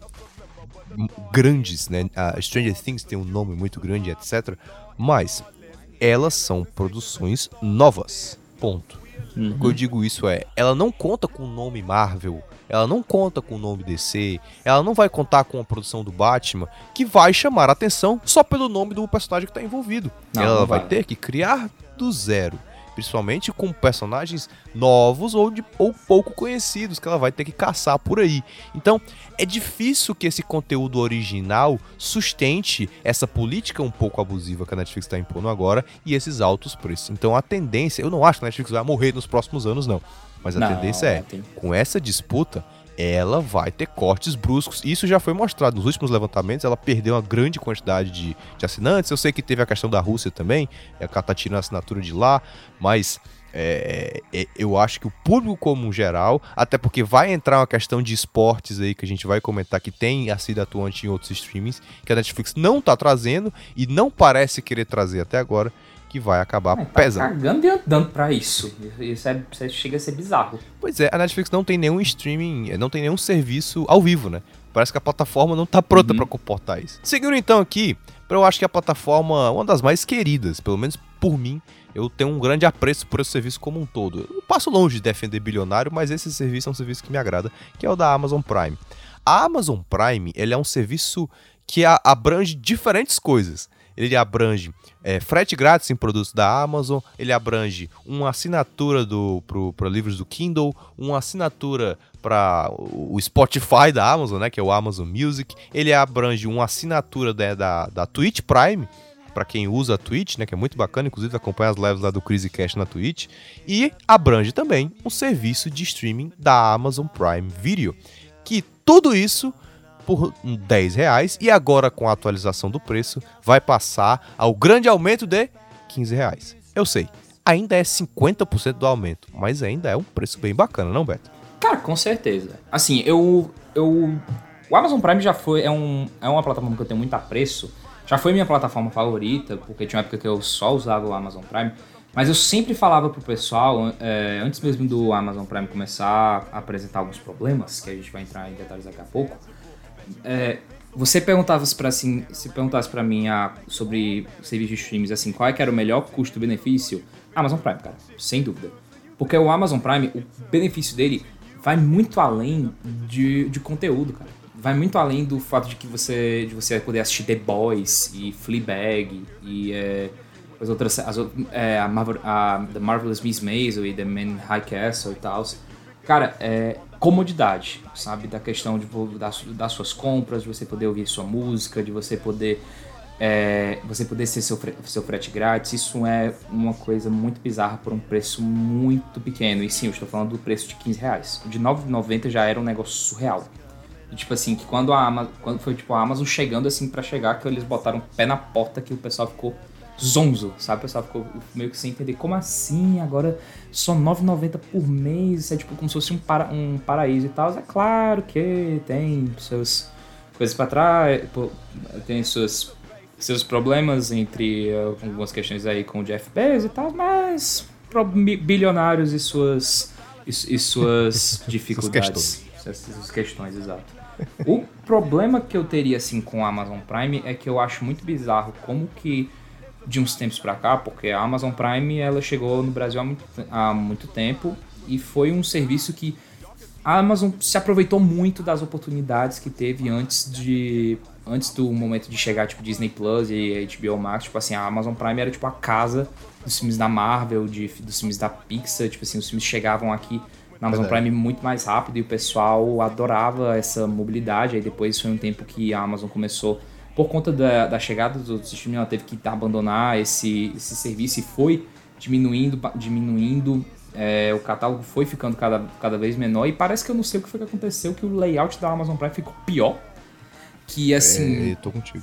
grandes, né? A Stranger Things tem um nome muito grande, etc. Mas elas são produções novas. Ponto. Uhum. O que eu digo isso é, ela não conta com o nome Marvel, ela não conta com o nome DC, ela não vai contar com a produção do Batman, que vai chamar a atenção só pelo nome do personagem que está envolvido. Não, ela não vai, vai ter que criar do zero. Principalmente com personagens novos ou, de, ou pouco conhecidos que ela vai ter que caçar por aí. Então, é difícil que esse conteúdo original sustente essa política um pouco abusiva que a Netflix está impondo agora e esses altos preços. Então, a tendência, eu não acho que a Netflix vai morrer nos próximos anos, não. Mas a não, tendência é, com essa disputa, ela vai ter cortes bruscos. Isso já foi mostrado nos últimos levantamentos. Ela perdeu uma grande quantidade de, de assinantes. Eu sei que teve a questão da Rússia também, ela tá tirando a assinatura de lá, mas é, é, eu acho que o público como geral, até porque vai entrar uma questão de esportes aí que a gente vai comentar que tem a sido atuante em outros streamings, que a Netflix não tá trazendo e não parece querer trazer até agora que vai acabar é, tá pesando. cagando e andando pra isso. Isso, é, isso chega a ser bizarro. Pois é, a Netflix não tem nenhum streaming, não tem nenhum serviço ao vivo, né? Parece que a plataforma não tá pronta uhum. para comportar isso. Seguindo então aqui, eu acho que a plataforma, uma das mais queridas, pelo menos por mim, eu tenho um grande apreço por esse serviço como um todo. Eu passo longe de defender bilionário, mas esse serviço é um serviço que me agrada, que é o da Amazon Prime. A Amazon Prime, ele é um serviço que abrange diferentes coisas ele abrange é, frete grátis em produtos da Amazon, ele abrange uma assinatura para livros do Kindle, uma assinatura para o Spotify da Amazon, né, que é o Amazon Music, ele abrange uma assinatura da, da, da Twitch Prime, para quem usa a Twitch, né, que é muito bacana, inclusive acompanha as lives lá do Crazy Cash na Twitch, e abrange também um serviço de streaming da Amazon Prime Video, que tudo isso por 10 reais e agora com a atualização do preço vai passar ao grande aumento de 15 reais. Eu sei, ainda é 50% do aumento, mas ainda é um preço bem bacana, não, Beto? Cara, com certeza. Assim, eu. eu o Amazon Prime já foi. É, um, é uma plataforma que eu tenho muito apreço. Já foi minha plataforma favorita, porque tinha uma época que eu só usava o Amazon Prime. Mas eu sempre falava pro pessoal, é, antes mesmo do Amazon Prime começar a apresentar alguns problemas, que a gente vai entrar em detalhes daqui a pouco, é, você perguntava para assim, se perguntasse para mim ah, sobre serviços de streams, assim, qual é que era o melhor custo-benefício? Amazon Prime, cara, sem dúvida. Porque o Amazon Prime, o benefício dele vai muito além de, de conteúdo, cara. Vai muito além do fato de que você, de você poder assistir The Boys e Fleabag e é, as outras, as, é, a, Marvel, a The Marvelous Miss Maisel e The Man High Castle e tal. Cara, é, comodidade, sabe? Da questão de das, das suas compras, de você poder ouvir sua música, de você poder é, você poder ser seu, seu frete grátis, isso é uma coisa muito bizarra por um preço muito pequeno. E sim, eu estou falando do preço de 15 reais. O de 9,90 já era um negócio surreal. E, tipo assim, que quando a Amazon, quando foi tipo a Amazon chegando assim para chegar, que eles botaram o pé na porta que o pessoal ficou zonzo, sabe? O pessoal ficou meio que sem entender como assim, agora só 9,90 por mês, isso é tipo como se fosse um, para, um paraíso e tal. É claro que tem seus coisas para trás, tem seus, seus problemas entre algumas questões aí com o Jeff Bezos e tal, mas bilionários e suas, e, e suas dificuldades. Essas questões, exato. O problema que eu teria assim com a Amazon Prime é que eu acho muito bizarro como que de uns tempos pra cá, porque a Amazon Prime ela chegou no Brasil há muito, há muito tempo e foi um serviço que a Amazon se aproveitou muito das oportunidades que teve antes de antes do momento de chegar tipo Disney Plus e HBO Max, tipo assim, a Amazon Prime era tipo a casa dos filmes da Marvel, de, dos filmes da Pixar, tipo assim, os filmes chegavam aqui na Amazon. Prime muito mais rápido e o pessoal adorava essa mobilidade. Aí depois foi um tempo que a Amazon começou, por conta da, da chegada dos outros streaming, ela teve que abandonar esse, esse serviço e foi diminuindo, diminuindo. é, o catálogo foi ficando cada, cada vez menor e parece que eu não sei o que foi que aconteceu, que o layout da Amazon Prime ficou pior. Que assim, É, tô contigo.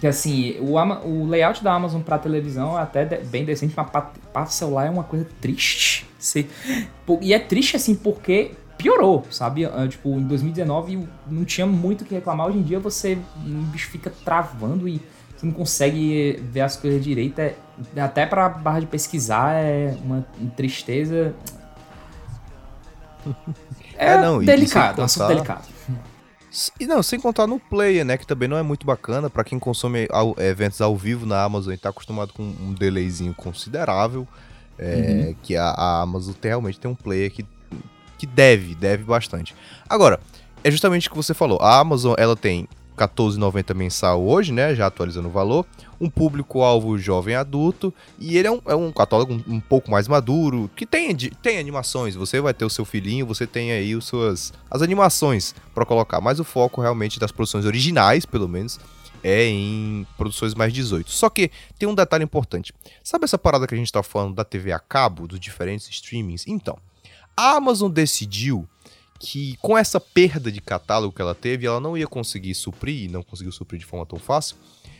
que assim, o, o layout da Amazon pra televisão é até de- bem decente, mas pra, pra celular é uma coisa triste. Você- e é triste assim porque piorou, sabe? Ah, Tipo, em 2019 não tinha muito o que reclamar. Hoje em dia você o bicho fica travando e você não consegue ver as coisas direito. É, até pra barra de pesquisar é uma tristeza. É, É, não, delicado, sem um assunto delicado. E não, sem contar no player, né? Que também não é muito bacana pra quem consome ao- eventos ao vivo na Amazon e tá acostumado com um delayzinho considerável. é, Que a, a Amazon tem- realmente tem um player que, que deve, deve bastante. Agora, é justamente o que você falou. A Amazon, ela tem R$14,90 mensal hoje, né? Já atualizando o valor. Um público-alvo jovem adulto. E ele é um, é um catálogo um, um pouco mais maduro. Que tem, tem animações. Você vai ter o seu filhinho, você tem aí os suas, as animações pra colocar. Mas o foco realmente das produções originais, pelo menos, é em produções mais 18. Só que tem um detalhe importante. Sabe essa parada que a gente tá falando da TV a cabo, dos diferentes streamings? Então, a Amazon decidiu que com essa perda de catálogo que ela teve, ela não ia conseguir suprir, e não conseguiu suprir de forma tão fácil,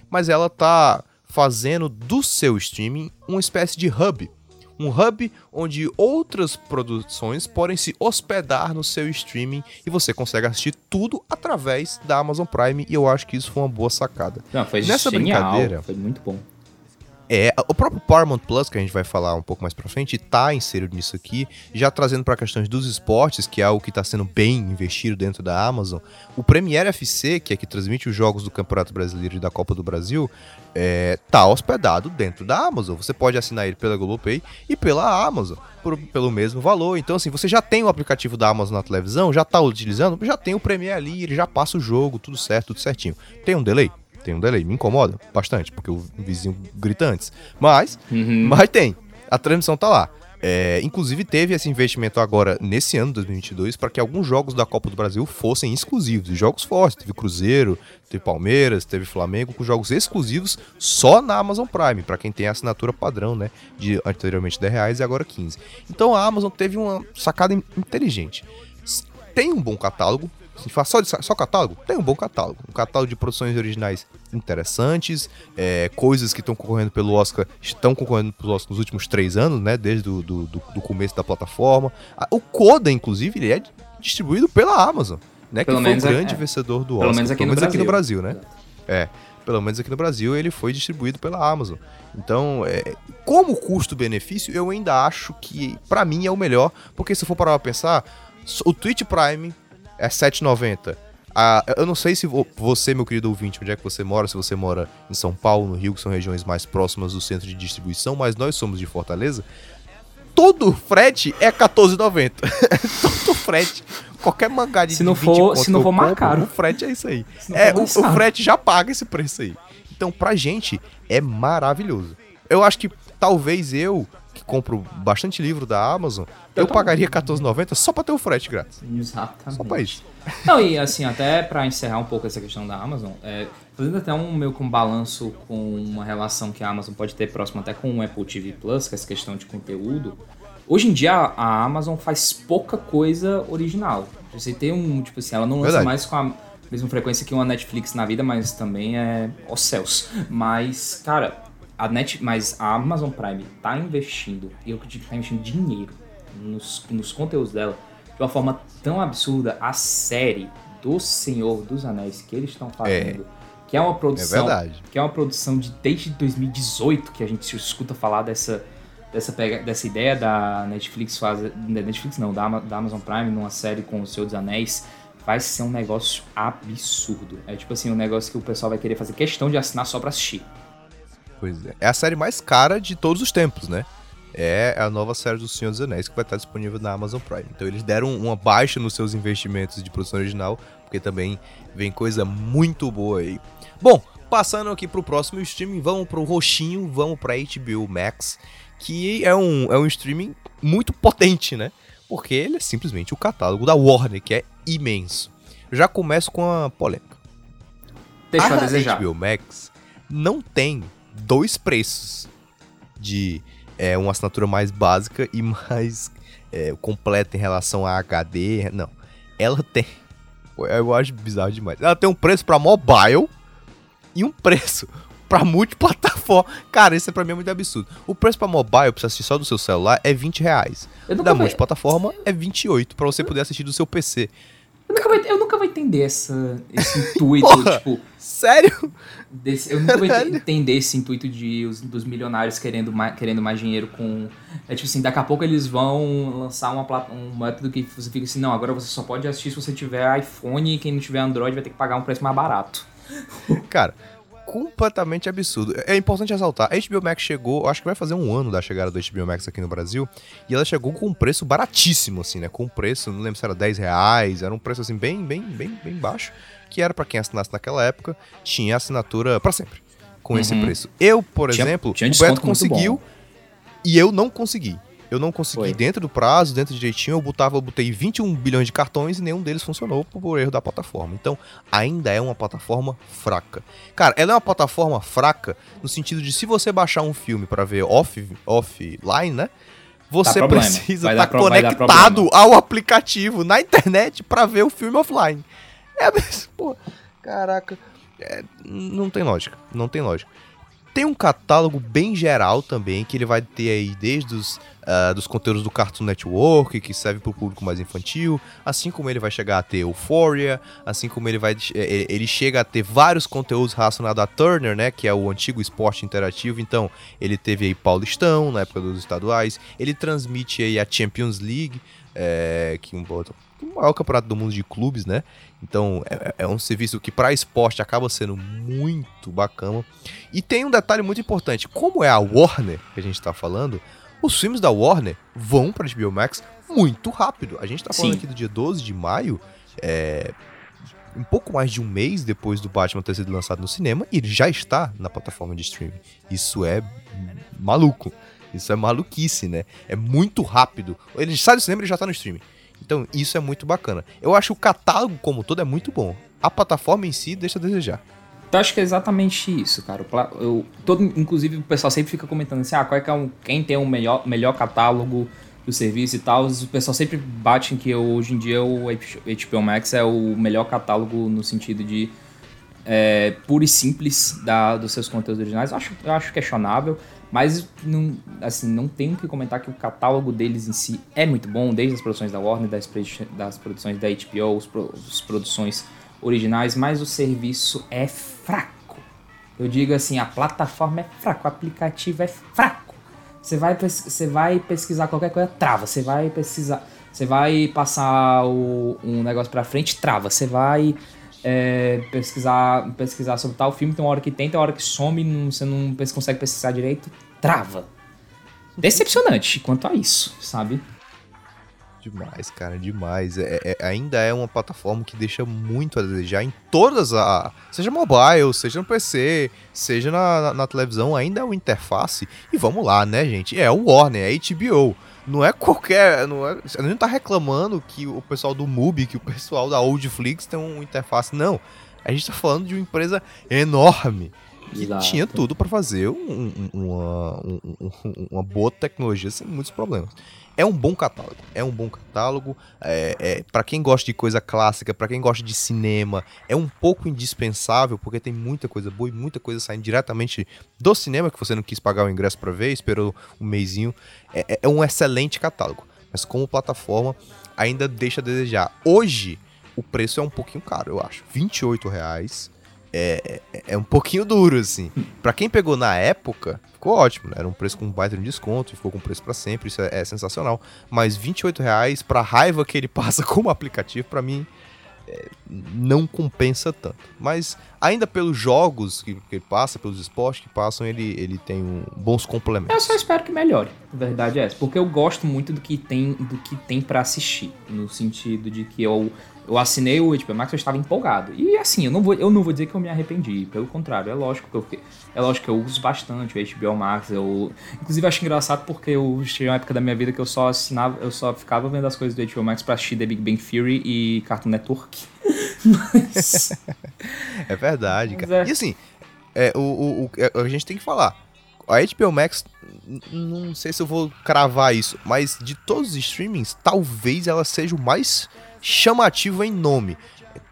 mas ela tá fazendo do seu streaming uma espécie de hub. Um hub onde outras produções podem se hospedar no seu streaming e você consegue assistir tudo através da Amazon Prime e eu acho que isso foi uma boa sacada. Não, foi Nessa genial, brincadeira- foi muito bom. É, o próprio Paramount Plus, que a gente vai falar um pouco mais pra frente, tá inserido nisso aqui, já trazendo pra questões dos esportes, que é algo que tá sendo bem investido dentro da Amazon. O Premier FC, que é que transmite os jogos do Campeonato Brasileiro e da Copa do Brasil, é, tá hospedado dentro da Amazon. Você pode assinar ele pela Globopay e pela Amazon, por- pelo mesmo valor. Então, assim, você já tem o aplicativo da Amazon na televisão, já tá utilizando, já tem o Premier ali, ele já passa o jogo, tudo certo, tudo certinho. Tem um delay? Tem um delay, me incomoda bastante, porque o vizinho grita antes. Mas, Uhum. mas tem. A transmissão tá lá. É, inclusive teve esse investimento agora nesse ano 2022 para que alguns jogos da Copa do Brasil fossem exclusivos, e jogos fortes, teve Cruzeiro, teve Palmeiras, teve Flamengo com jogos exclusivos só na Amazon Prime, para quem tem a assinatura padrão, né, de anteriormente 10 reais e agora 15. Então a Amazon teve uma sacada in- inteligente. Tem um bom catálogo, se faz só, de- só catálogo, tem um bom catálogo, um catálogo de produções originais interessantes, é, coisas que estão concorrendo pelo Oscar, estão concorrendo pelo Oscar nos últimos três anos, né? Desde do, do, do- do começo da plataforma. O Coda, inclusive, ele é distribuído pela Amazon, né? Pelo que foi o menos grande é. vencedor do Pelo Oscar. menos aqui no no Brasil. Brasil, né? É, pelo menos aqui no Brasil ele foi distribuído pela Amazon. Então, é, como custo-benefício, eu ainda acho que, pra mim, é o melhor, porque se eu for parar pra pensar, o Twitch Prime é 7,90. Ah, eu não sei se vo- você, meu querido ouvinte, onde é que você mora, se você mora em São Paulo, no Rio, que são regiões mais próximas do centro de distribuição, mas nós somos de Fortaleza. Todo frete é 14,90. Todo frete. Qualquer mangá de Se não 20 for- se não for caro. O frete é isso aí. É, o, o frete já paga esse preço aí. Então, pra gente, é maravilhoso. Eu acho que talvez eu, que compro bastante livro da Amazon, eu, Eu pagaria R$14,90 só pra ter o frete grátis. Exatamente. Só pra isso. Não, e assim, até pra encerrar um pouco essa questão da Amazon, é, fazendo até um meio com balanço com uma relação que a Amazon pode ter próxima até com o Apple TV Plus, que é essa questão de conteúdo. Hoje em dia a Amazon faz pouca coisa original. Você tem um, tipo assim, ela não lança Verdade. mais com a mesma frequência que uma Netflix na vida, mas também é os céus. Mas, cara, a Net, mas a Amazon Prime tá investindo, e eu acredito que tá investindo dinheiro nos, nos conteúdos dela de uma forma tão absurda. A série do Senhor dos Anéis que eles estão fazendo, que é uma É produção verdade. que é uma produção de desde 2018 que a gente se escuta falar dessa dessa, pega, dessa ideia da Netflix fazer. Da Netflix não, da, da Amazon Prime, numa série com o Senhor dos Anéis, vai ser um negócio absurdo. É tipo assim, um negócio que o pessoal vai querer fazer questão de assinar só pra assistir. Pois é. É a série mais cara de todos os tempos, né? É a nova série do Senhor dos Anéis que vai estar disponível na Amazon Prime. Então eles deram uma baixa nos seus investimentos de produção original, porque também vem coisa muito boa aí. Bom, passando aqui pro próximo streaming, vamos pro roxinho, vamos pra HBO Max, que é um, é um streaming muito potente, né? Porque ele é simplesmente o catálogo da Warner, que é imenso. Já começo com a polêmica. Deixa a a desejar. HBO Max não tem dois preços de é, uma assinatura mais básica e mais é, completa em relação a HD. Não. Ela tem. Eu acho bizarro demais. Ela tem um preço pra mobile e um preço pra multiplataforma. Cara, isso é pra mim é muito absurdo. O preço pra mobile, pra você assistir só do seu celular, é 20 reais. Da multiplataforma é 28 pra você poder assistir do seu PC. Eu nunca, vou, eu nunca vou entender essa, esse intuito, Porra. tipo, Sério? desse- eu nunca vou Caralho. ente- entender esse intuito de, os, dos milionários querendo mais, querendo mais dinheiro com. É tipo assim, daqui a pouco eles vão lançar uma, um método que você fica assim, não, agora você só pode assistir se você tiver iPhone e quem não tiver Android vai ter que pagar um preço mais barato. Cara, completamente absurdo. É importante ressaltar, a HBO Max chegou, acho que vai fazer um ano da chegada do HBO Max aqui no Brasil, e ela chegou com um preço baratíssimo, assim, né? Com um preço, não lembro se era 10 reais, era um preço assim bem, bem, bem, bem baixo, que era pra quem assinasse naquela época, tinha assinatura pra sempre, com esse Uhum. preço. Eu, por Tinha- exemplo, tinha o Beto conseguiu, e eu não consegui. Eu não consegui Foi. dentro do prazo, dentro direitinho, eu botava, eu botei 21 bilhões de cartões e nenhum deles funcionou por erro da plataforma. Então, ainda é uma plataforma fraca. Cara, ela é uma plataforma fraca no sentido de se você baixar um filme pra ver off, offline, né? Você precisa estar pro- dar conectado ao aplicativo na internet pra ver o filme offline. É mesmo, pô. Caraca. É, não tem lógica. Não tem lógica. Tem um catálogo bem geral também, que ele vai ter aí desde os ah, dos conteúdos do Cartoon Network, que serve para o público mais infantil, assim como ele vai chegar a ter Euphoria, assim como ele vai eh, ele chega a ter vários conteúdos relacionados a Turner, né, que é o antigo esporte interativo, então ele teve aí Paulistão na época dos estaduais, ele transmite aí a Champions League, é, que um outro o maior campeonato do mundo de clubes, né? Então é, é um serviço que para esporte acaba sendo muito bacana. E tem um detalhe muito importante: como é a Warner que a gente está falando, os filmes da Warner vão para HBO Max muito rápido. A gente tá falando Sim. aqui do dia 12 de maio, é, um pouco mais de um mês depois do Batman ter sido lançado no cinema, e ele já está na plataforma de streaming. Isso é maluco. Isso é maluquice, né? É muito rápido. Ele sai do cinema e já tá no streaming. Então, isso é muito bacana. Eu acho o catálogo como um todo é muito bom. A plataforma em si deixa a desejar. Então acho que é exatamente isso, cara. Eu, todo, inclusive o pessoal sempre fica comentando assim, ah, qual é que é um, quem tem o melhor, melhor catálogo do serviço e tal. O pessoal sempre bate em que hoje em dia o HBO Max é o melhor catálogo no sentido de é, puro e simples da, dos seus conteúdos originais. Eu acho, eu acho questionável, mas não, assim, não tenho que comentar que o catálogo deles em si é muito bom, desde as produções da Warner, das, das produções da HBO, as produções originais, mas o serviço é fraco. Eu digo assim, a plataforma é fraca, o aplicativo é fraco. Você vai, você vai pesquisar qualquer coisa, trava. Você vai pesquisar, você vai passar o- um negócio pra frente, trava. Você vai é, pesquisar, pesquisar sobre tal filme, tem uma hora que tem, tem uma hora que some, não- você não consegue pesquisar direito, trava. Decepcionante quanto a isso, sabe? Demais, cara, demais. É, é- ainda é uma plataforma que deixa muito a desejar em todas a. Seja mobile, seja no PC, seja na, na- na televisão, ainda é uma interface. E vamos lá, né, gente? É o Warner, é HBO. Não é qualquer. Não é, a gente não tá reclamando que o pessoal do MUBI, que o pessoal da Oldflix tem uma interface. Não. A gente tá falando de uma empresa enorme. Que Exato. tinha tudo pra fazer um- um- uma, um- um- uma boa tecnologia sem muitos problemas. É um bom catálogo. É um bom catálogo. É, é, para quem gosta de coisa clássica, pra quem gosta de cinema, é um pouco indispensável, porque tem muita coisa boa e muita coisa saindo diretamente do cinema, que você não quis pagar o ingresso pra ver, esperou um mêsinho. É, é- é um excelente catálogo. Mas como plataforma, ainda deixa a desejar. Hoje, o preço é um pouquinho caro, eu acho. 28 reais é, é, é um pouquinho duro, assim. Pra quem pegou na época, ficou ótimo, né? Era um preço com baita de desconto, ficou com preço pra sempre, isso é, é sensacional. Mas 28 reais pra raiva que ele passa como aplicativo, pra mim, é, não compensa tanto. Mas ainda pelos jogos que, que ele passa, pelos esportes que passam, ele, ele tem um, bons complementos. Eu só espero que melhore, a verdade é essa. Porque eu gosto muito do que tem do que tem para assistir. No sentido de que eu eu assinei o HBO Max, eu estava empolgado. E assim, eu não vou, eu não vou dizer que eu me arrependi. Pelo contrário, é lógico que eu, é lógico que eu uso bastante o HBO Max. Eu, inclusive, acho engraçado porque eu cheguei uma época da minha vida que eu só assinava, eu só ficava vendo as coisas do HBO Max pra assistir The Big Bang Theory e Cartoon Network. Mas... é verdade, cara. É. E assim, é, o, o, o, a gente tem que falar. A HBO Max, não sei se eu vou cravar isso, mas de todos os streamings, talvez ela seja o mais chamativo em nome.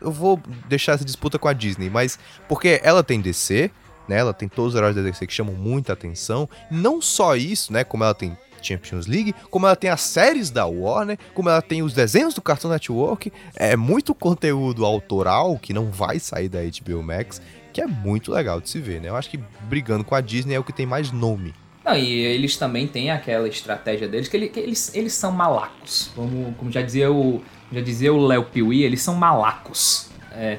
Eu vou deixar essa disputa com a Disney, mas porque ela tem DC, né? Ela tem todos os heróis da DC que chamam muita atenção. Não só isso, né? Como ela tem Champions League, como ela tem as séries da Warner, como ela tem os desenhos do Cartoon Network, é muito conteúdo autoral que não vai sair da HBO Max, que é muito legal de se ver, né? Eu acho que brigando com a Disney é o que tem mais nome. Não, e eles também têm aquela estratégia deles que, ele, que eles, eles são malacos. Como, como já dizia o já dizia o Léo Piuí, eles são malacos. É,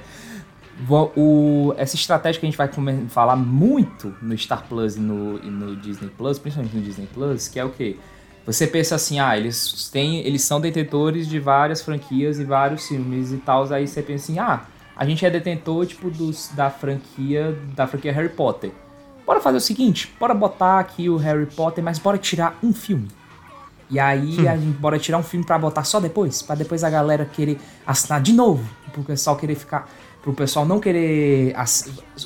o, essa estratégia que a gente vai falar muito no Star Plus e no, e no Disney Plus, principalmente no Disney Plus, que é o que? Você pensa assim, ah, eles têm, eles são detentores de várias franquias e vários filmes e tal, aí você pensa assim, ah, a gente é detentor tipo dos, da franquia da franquia Harry Potter. Bora fazer o seguinte, bora botar aqui o Harry Potter, mas bora tirar um filme. E aí hum. a gente bora tirar um filme para botar só depois, para depois a galera querer assinar de novo, pro pessoal querer ficar, pro pessoal não querer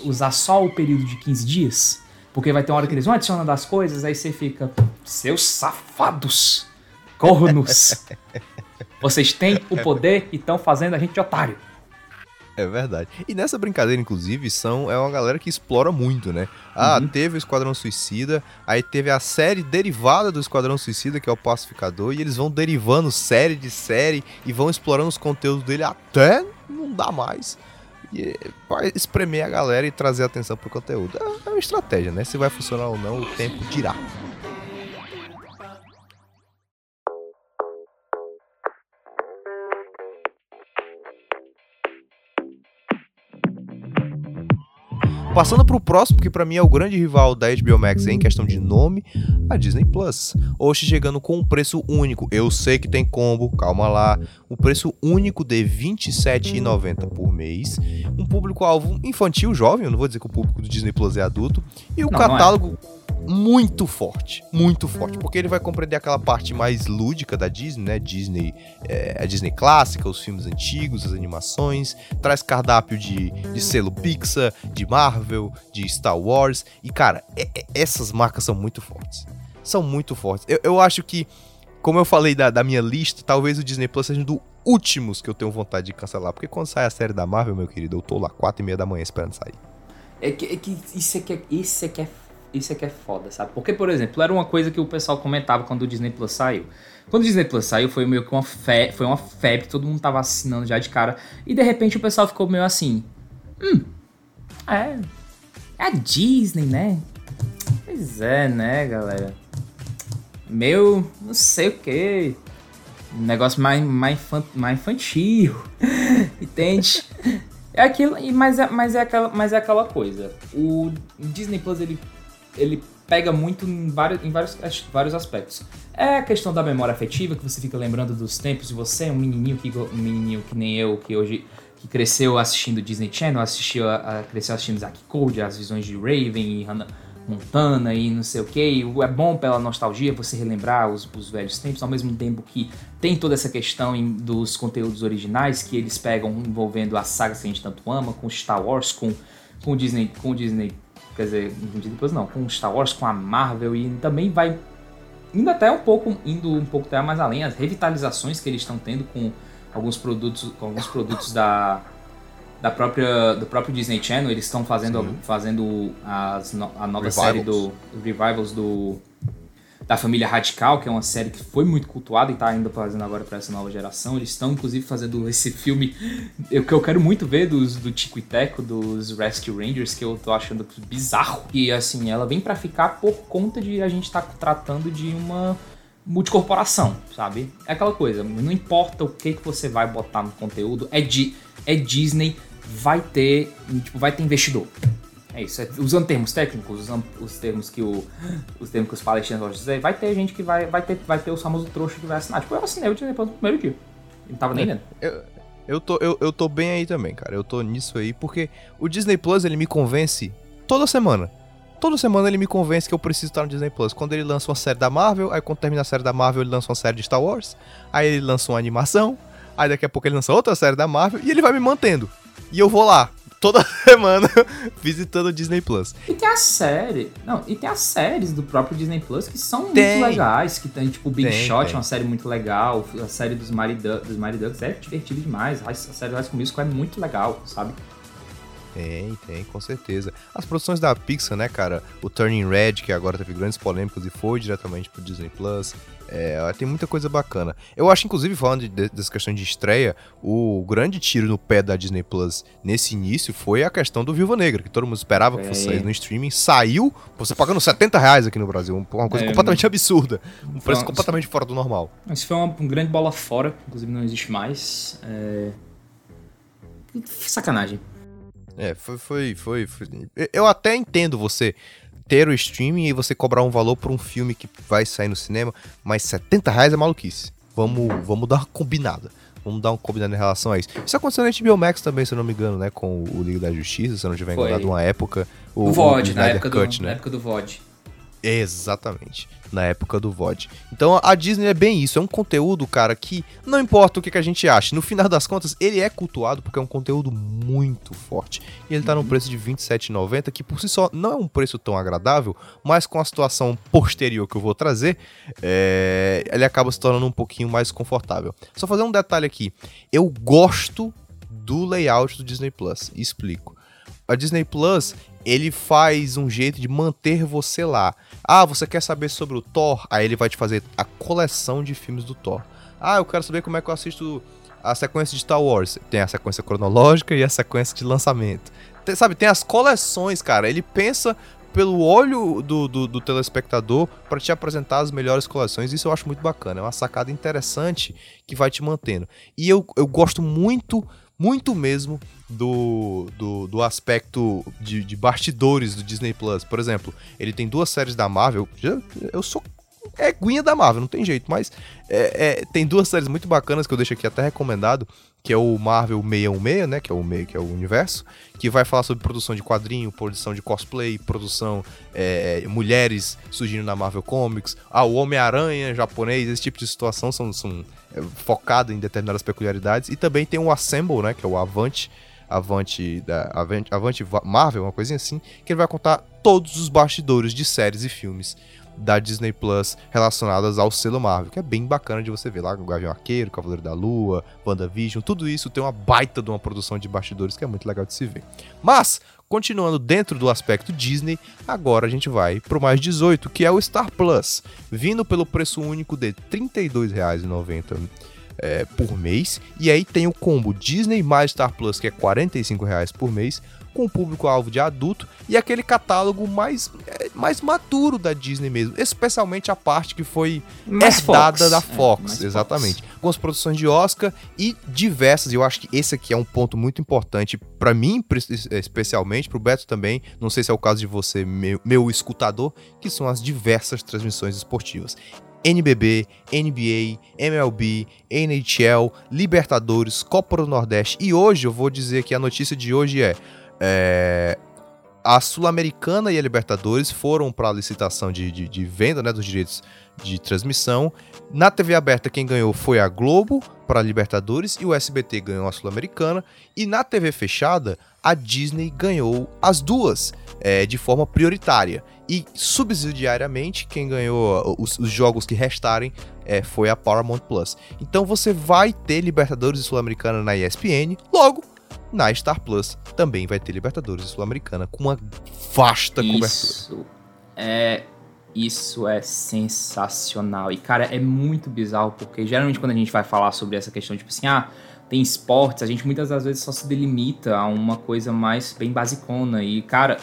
usar só o período de 15 dias, porque vai ter uma hora que eles vão adicionando as coisas, aí você fica, seus safados, cornos. Vocês têm o poder e estão fazendo a gente de otário. É verdade. E nessa brincadeira, inclusive, são é uma galera que explora muito, né? Ah, uhum. teve o Esquadrão Suicida, aí teve a série derivada do Esquadrão Suicida, que é o Pacificador, e eles vão derivando série de série e vão explorando os conteúdos dele até não dá mais. E vai espremer a galera e trazer atenção pro conteúdo. É, é uma estratégia, né? Se vai funcionar ou não, o tempo dirá. Passando pro próximo, que para mim é o grande rival da HBO Max em questão de nome, a Disney Plus. Hoje chegando com um preço único. Eu sei que tem combo, calma lá. O preço único de R$ 27,90 por mês. Um público-alvo infantil, jovem, eu não vou dizer que o público do Disney Plus é adulto. E o não, catálogo. Não é muito forte, muito forte, porque ele vai compreender aquela parte mais lúdica da Disney, né? Disney, é, a Disney clássica, os filmes antigos, as animações, traz cardápio de, de selo Pixar, de Marvel, de Star Wars, e cara, é, é, essas marcas são muito fortes, são muito fortes. Eu, eu acho que, como eu falei da, da minha lista, talvez o Disney Plus seja um dos últimos que eu tenho vontade de cancelar, porque quando sai a série da Marvel, meu querido, eu tô lá quatro e meia da manhã esperando sair. É que, é que isso é que é, isso é que é isso é que é foda, sabe? Porque, por exemplo, era uma coisa que o pessoal comentava quando o Disney Plus saiu. Quando o Disney Plus saiu, foi meio que uma febre, foi uma febre, todo mundo tava assinando já de cara. E de repente o pessoal ficou meio assim. Hum. É. É a Disney, né? Pois é, né, galera? Meu, não sei o que. Um negócio mais, mais, mais infantil. Entende? É aquilo, mas é, mas, é aquela, mas é aquela coisa. O Disney Plus ele ele pega muito em vários, em vários, vários aspectos. É a questão da memória afetiva, que você fica lembrando dos tempos de você, um menininho que, um menininho que nem eu, que hoje que cresceu assistindo Disney Channel, assistiu a, cresceu assistindo Zack Code, as visões de Raven e Hannah Montana e não sei o que. É bom pela nostalgia você relembrar os, os, velhos tempos, ao mesmo tempo que tem toda essa questão em, dos conteúdos originais que eles pegam envolvendo as sagas que a gente tanto ama, com Star Wars, com, com Disney, com Disney quer dizer, depois não, com Star Wars, com a Marvel e também vai indo até um pouco, indo um pouco até mais além, as revitalizações que eles estão tendo com alguns produtos, com alguns produtos da da própria do próprio Disney Channel, eles estão fazendo fazendo as, a nova Revivals. série do Revivals do da família Radical, que é uma série que foi muito cultuada e tá ainda fazendo agora para essa nova geração. Eles estão, inclusive, fazendo esse filme eu, que eu quero muito ver dos, do Tico e Teco, dos Rescue Rangers, que eu tô achando bizarro. E assim, ela vem para ficar por conta de a gente estar tá tratando de uma multicorporação, sabe? É aquela coisa, não importa o que, que você vai botar no conteúdo, é, di é Disney, vai ter, tipo, vai ter investidor. É isso, é, usando termos técnicos, usando os termos que o, os termos que os palestinos vão dizer, vai ter gente que vai, vai ter, vai ter o famoso trouxa que vai assinar. Tipo, eu assinei o Disney Plus no primeiro dia. Não tava nem lendo. Eu, eu, tô, eu, eu tô bem aí também, cara. Eu tô nisso aí, porque o Disney Plus, ele me convence toda semana. Toda semana ele me convence que eu preciso estar no Disney Plus. Quando ele lança uma série da Marvel, aí quando termina a série da Marvel, ele lança uma série de Star Wars. Aí ele lança uma animação. Aí daqui a pouco ele lança outra série da Marvel e ele vai me mantendo. E eu vou lá, toda semana, visitando o Disney Plus. E tem a série. Não, e tem as séries do próprio Disney Plus que são Tem. muito legais. Que tem, tipo, Big Tem, Shot, tem. uma série muito legal. A série dos Ducks, dos Mighty Ducks é divertida demais. A série do High School Musical é muito legal, sabe? Tem, tem, com certeza. As produções da Pixar, né, cara? O Turning Red, que agora teve grandes polêmicas e foi diretamente pro Disney Plus. É, tem muita coisa bacana. Eu acho, inclusive, falando de, de, dessa questão de estreia, o grande tiro no pé da Disney Plus nesse início foi a questão do Viúva Negra, que todo mundo esperava que fosse É. sair no streaming. Saiu, você pagando 70 reais aqui no Brasil. Uma coisa É, completamente absurda. Um preço completamente fora do normal. Isso foi uma, uma grande bola fora, inclusive não existe mais. É... Sacanagem. É, foi, foi, foi, foi. Eu até entendo você ter o streaming e você cobrar um valor por um filme que vai sair no cinema, mas 70 reais é maluquice. Vamos, vamos dar uma combinada. Vamos dar uma combinada em relação a isso. Isso aconteceu na HBO Max também, se eu não me engano, né? Com o Liga da Justiça, se eu não tiver Foi. enganado, uma época. O, VOD, na, Snyder época Cut, do, né? na época do VOD. Exatamente. Na época do VOD. Então a Disney é bem isso. É um conteúdo, cara, que não importa o que, que a gente ache. No final das contas, ele é cultuado porque é um conteúdo muito forte. E ele tá num preço de R$27,90, que por si só não é um preço tão agradável, mas com a situação posterior que eu vou trazer, é, ele acaba se tornando um pouquinho mais confortável. Só fazer um detalhe aqui. Eu gosto do layout do Disney Plus. Explico. A Disney Plus, ele faz um jeito de manter você lá. Ah, você quer saber sobre o Thor? Aí ele vai te fazer a coleção de filmes do Thor. Ah, eu quero saber como é que eu assisto a sequência de Star Wars. Tem a sequência cronológica e a sequência de lançamento. Tem- sabe, tem as coleções, cara. Ele pensa pelo olho do, do, do telespectador para te apresentar as melhores coleções. Isso eu acho muito bacana. É uma sacada interessante que vai te mantendo. E eu, eu gosto muito, muito mesmo do, do, do aspecto de, de bastidores do Disney Plus. Por exemplo, ele tem duas séries da Marvel. Eu sou é da Marvel, não tem jeito, mas é, é, tem duas séries muito bacanas que eu deixo aqui até recomendado, que é o Marvel 616, né, que é o meio, que é o universo, que vai falar sobre produção de quadrinho, produção de cosplay, produção é, mulheres surgindo na Marvel Comics, ah, o Homem-Aranha japonês, esse tipo de situação são, são focado em determinadas peculiaridades, e também tem o Assemble, né, que é o Avante, Avante, da, Avante, Avante Va- Marvel, uma coisinha assim, que ele vai contar todos os bastidores de séries e filmes da Disney Plus relacionadas ao selo Marvel, que é bem bacana de você ver lá, o Gavião Arqueiro, Cavaleiro da Lua, WandaVision, tudo isso tem uma baita de uma produção de bastidores que é muito legal de se ver. Mas, continuando dentro do aspecto Disney, agora a gente vai pro mais 18, que é o Star Plus, vindo pelo preço único de R$ 32,90 é, por mês. E aí tem o combo Disney mais Star Plus, que é 45 reais por mês, com o público-alvo de adulto e aquele catálogo mais, é, mais maduro da Disney mesmo, especialmente a parte que foi Mais herdada Fox. da É, Fox, mais exatamente. Com as produções de Oscar e diversas, e eu acho que esse aqui é um ponto muito importante pra mim, pre- especialmente, pro Beto também, não sei se é o caso de você, meu, meu escutador, que são as diversas transmissões esportivas. NBB, NBA, MLB, NHL, Libertadores, Copa do Nordeste. E hoje eu vou dizer que a notícia de hoje é, é, a Sul-Americana e a Libertadores foram para a licitação de, de, de venda né, dos direitos de transmissão. Na TV aberta, quem ganhou foi a Globo para a Libertadores e o SBT ganhou a Sul-Americana. E na TV fechada, a Disney ganhou as duas é, de forma prioritária. E subsidiariamente, quem ganhou os, os jogos que restarem é, foi a Paramount Plus. Então você vai ter Libertadores e Sul-Americana na ESPN, logo na Star Plus também vai ter Libertadores e Sul-Americana com uma vasta cobertura. Isso. É, isso é sensacional. E, cara, é muito bizarro, porque geralmente quando a gente vai falar sobre essa questão, tipo assim, ah, tem esportes, a gente muitas das vezes só se delimita a uma coisa mais bem basicona. E, cara,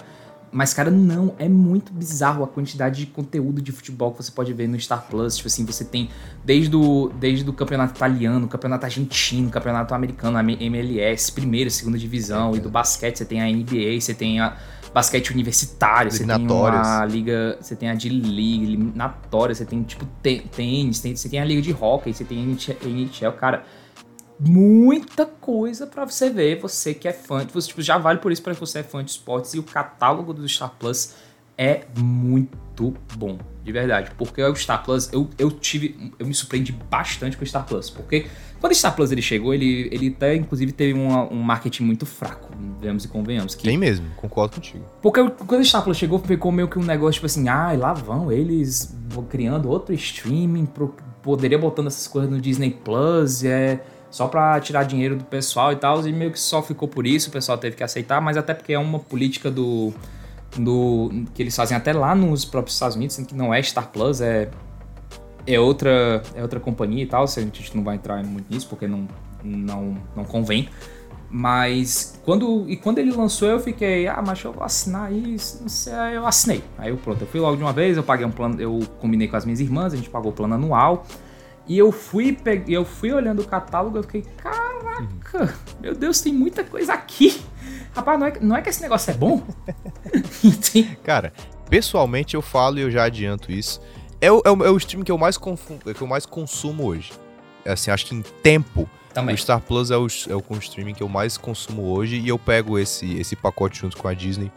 mas, cara, não, é muito bizarro a quantidade de conteúdo de futebol que você pode ver no Star Plus. Tipo assim, você tem desde o, desde o campeonato italiano, campeonato argentino, campeonato americano, MLS, primeira, segunda divisão, e do basquete você tem a NBA, você tem a basquete universitário, você tem a liga, você tem a de liga, eliminatória, você tem tipo tênis, tem, você tem a liga de hockey, você tem a NHL, cara muita coisa para você ver, você que é fã, você tipo, já vale por isso para você é fã de esportes e o catálogo do Star Plus é muito bom, de verdade, porque o Star Plus, eu, eu tive, eu me surpreendi bastante com o Star Plus, porque quando o Star Plus ele chegou, ele, ele até inclusive teve uma, um marketing muito fraco, vemos e convenhamos. Que, Tem mesmo, concordo contigo. Porque quando o Star Plus chegou, ficou meio que um negócio tipo assim, ah, lá vão eles criando outro streaming, pro, poderia botando essas coisas no Disney Plus, é só para tirar dinheiro do pessoal e tal, e meio que só ficou por isso, o pessoal teve que aceitar, mas até porque é uma política do, do que eles fazem até lá nos próprios Estados Unidos, que não é Star Plus, é é outra é outra companhia e tal, a gente não vai entrar muito nisso porque não não não convém. Mas quando e quando ele lançou eu fiquei, ah, mas eu vou assinar isso, sei, eu assinei. Aí eu pronto, eu fui logo de uma vez, eu paguei um plano, eu combinei com as minhas irmãs, a gente pagou o plano anual. E eu fui, peguei, eu fui olhando o catálogo, eu fiquei, caraca, meu Deus, tem muita coisa aqui. Rapaz, não é, não é que esse negócio é bom? Cara, pessoalmente eu falo e eu já adianto isso. É o, é o, é o stream que eu, mais confumo, que eu mais consumo hoje. É assim, acho que em tempo, Também. o Star Plus é o, é o streaming que eu mais consumo hoje e eu pego esse, esse pacote junto com a Disney,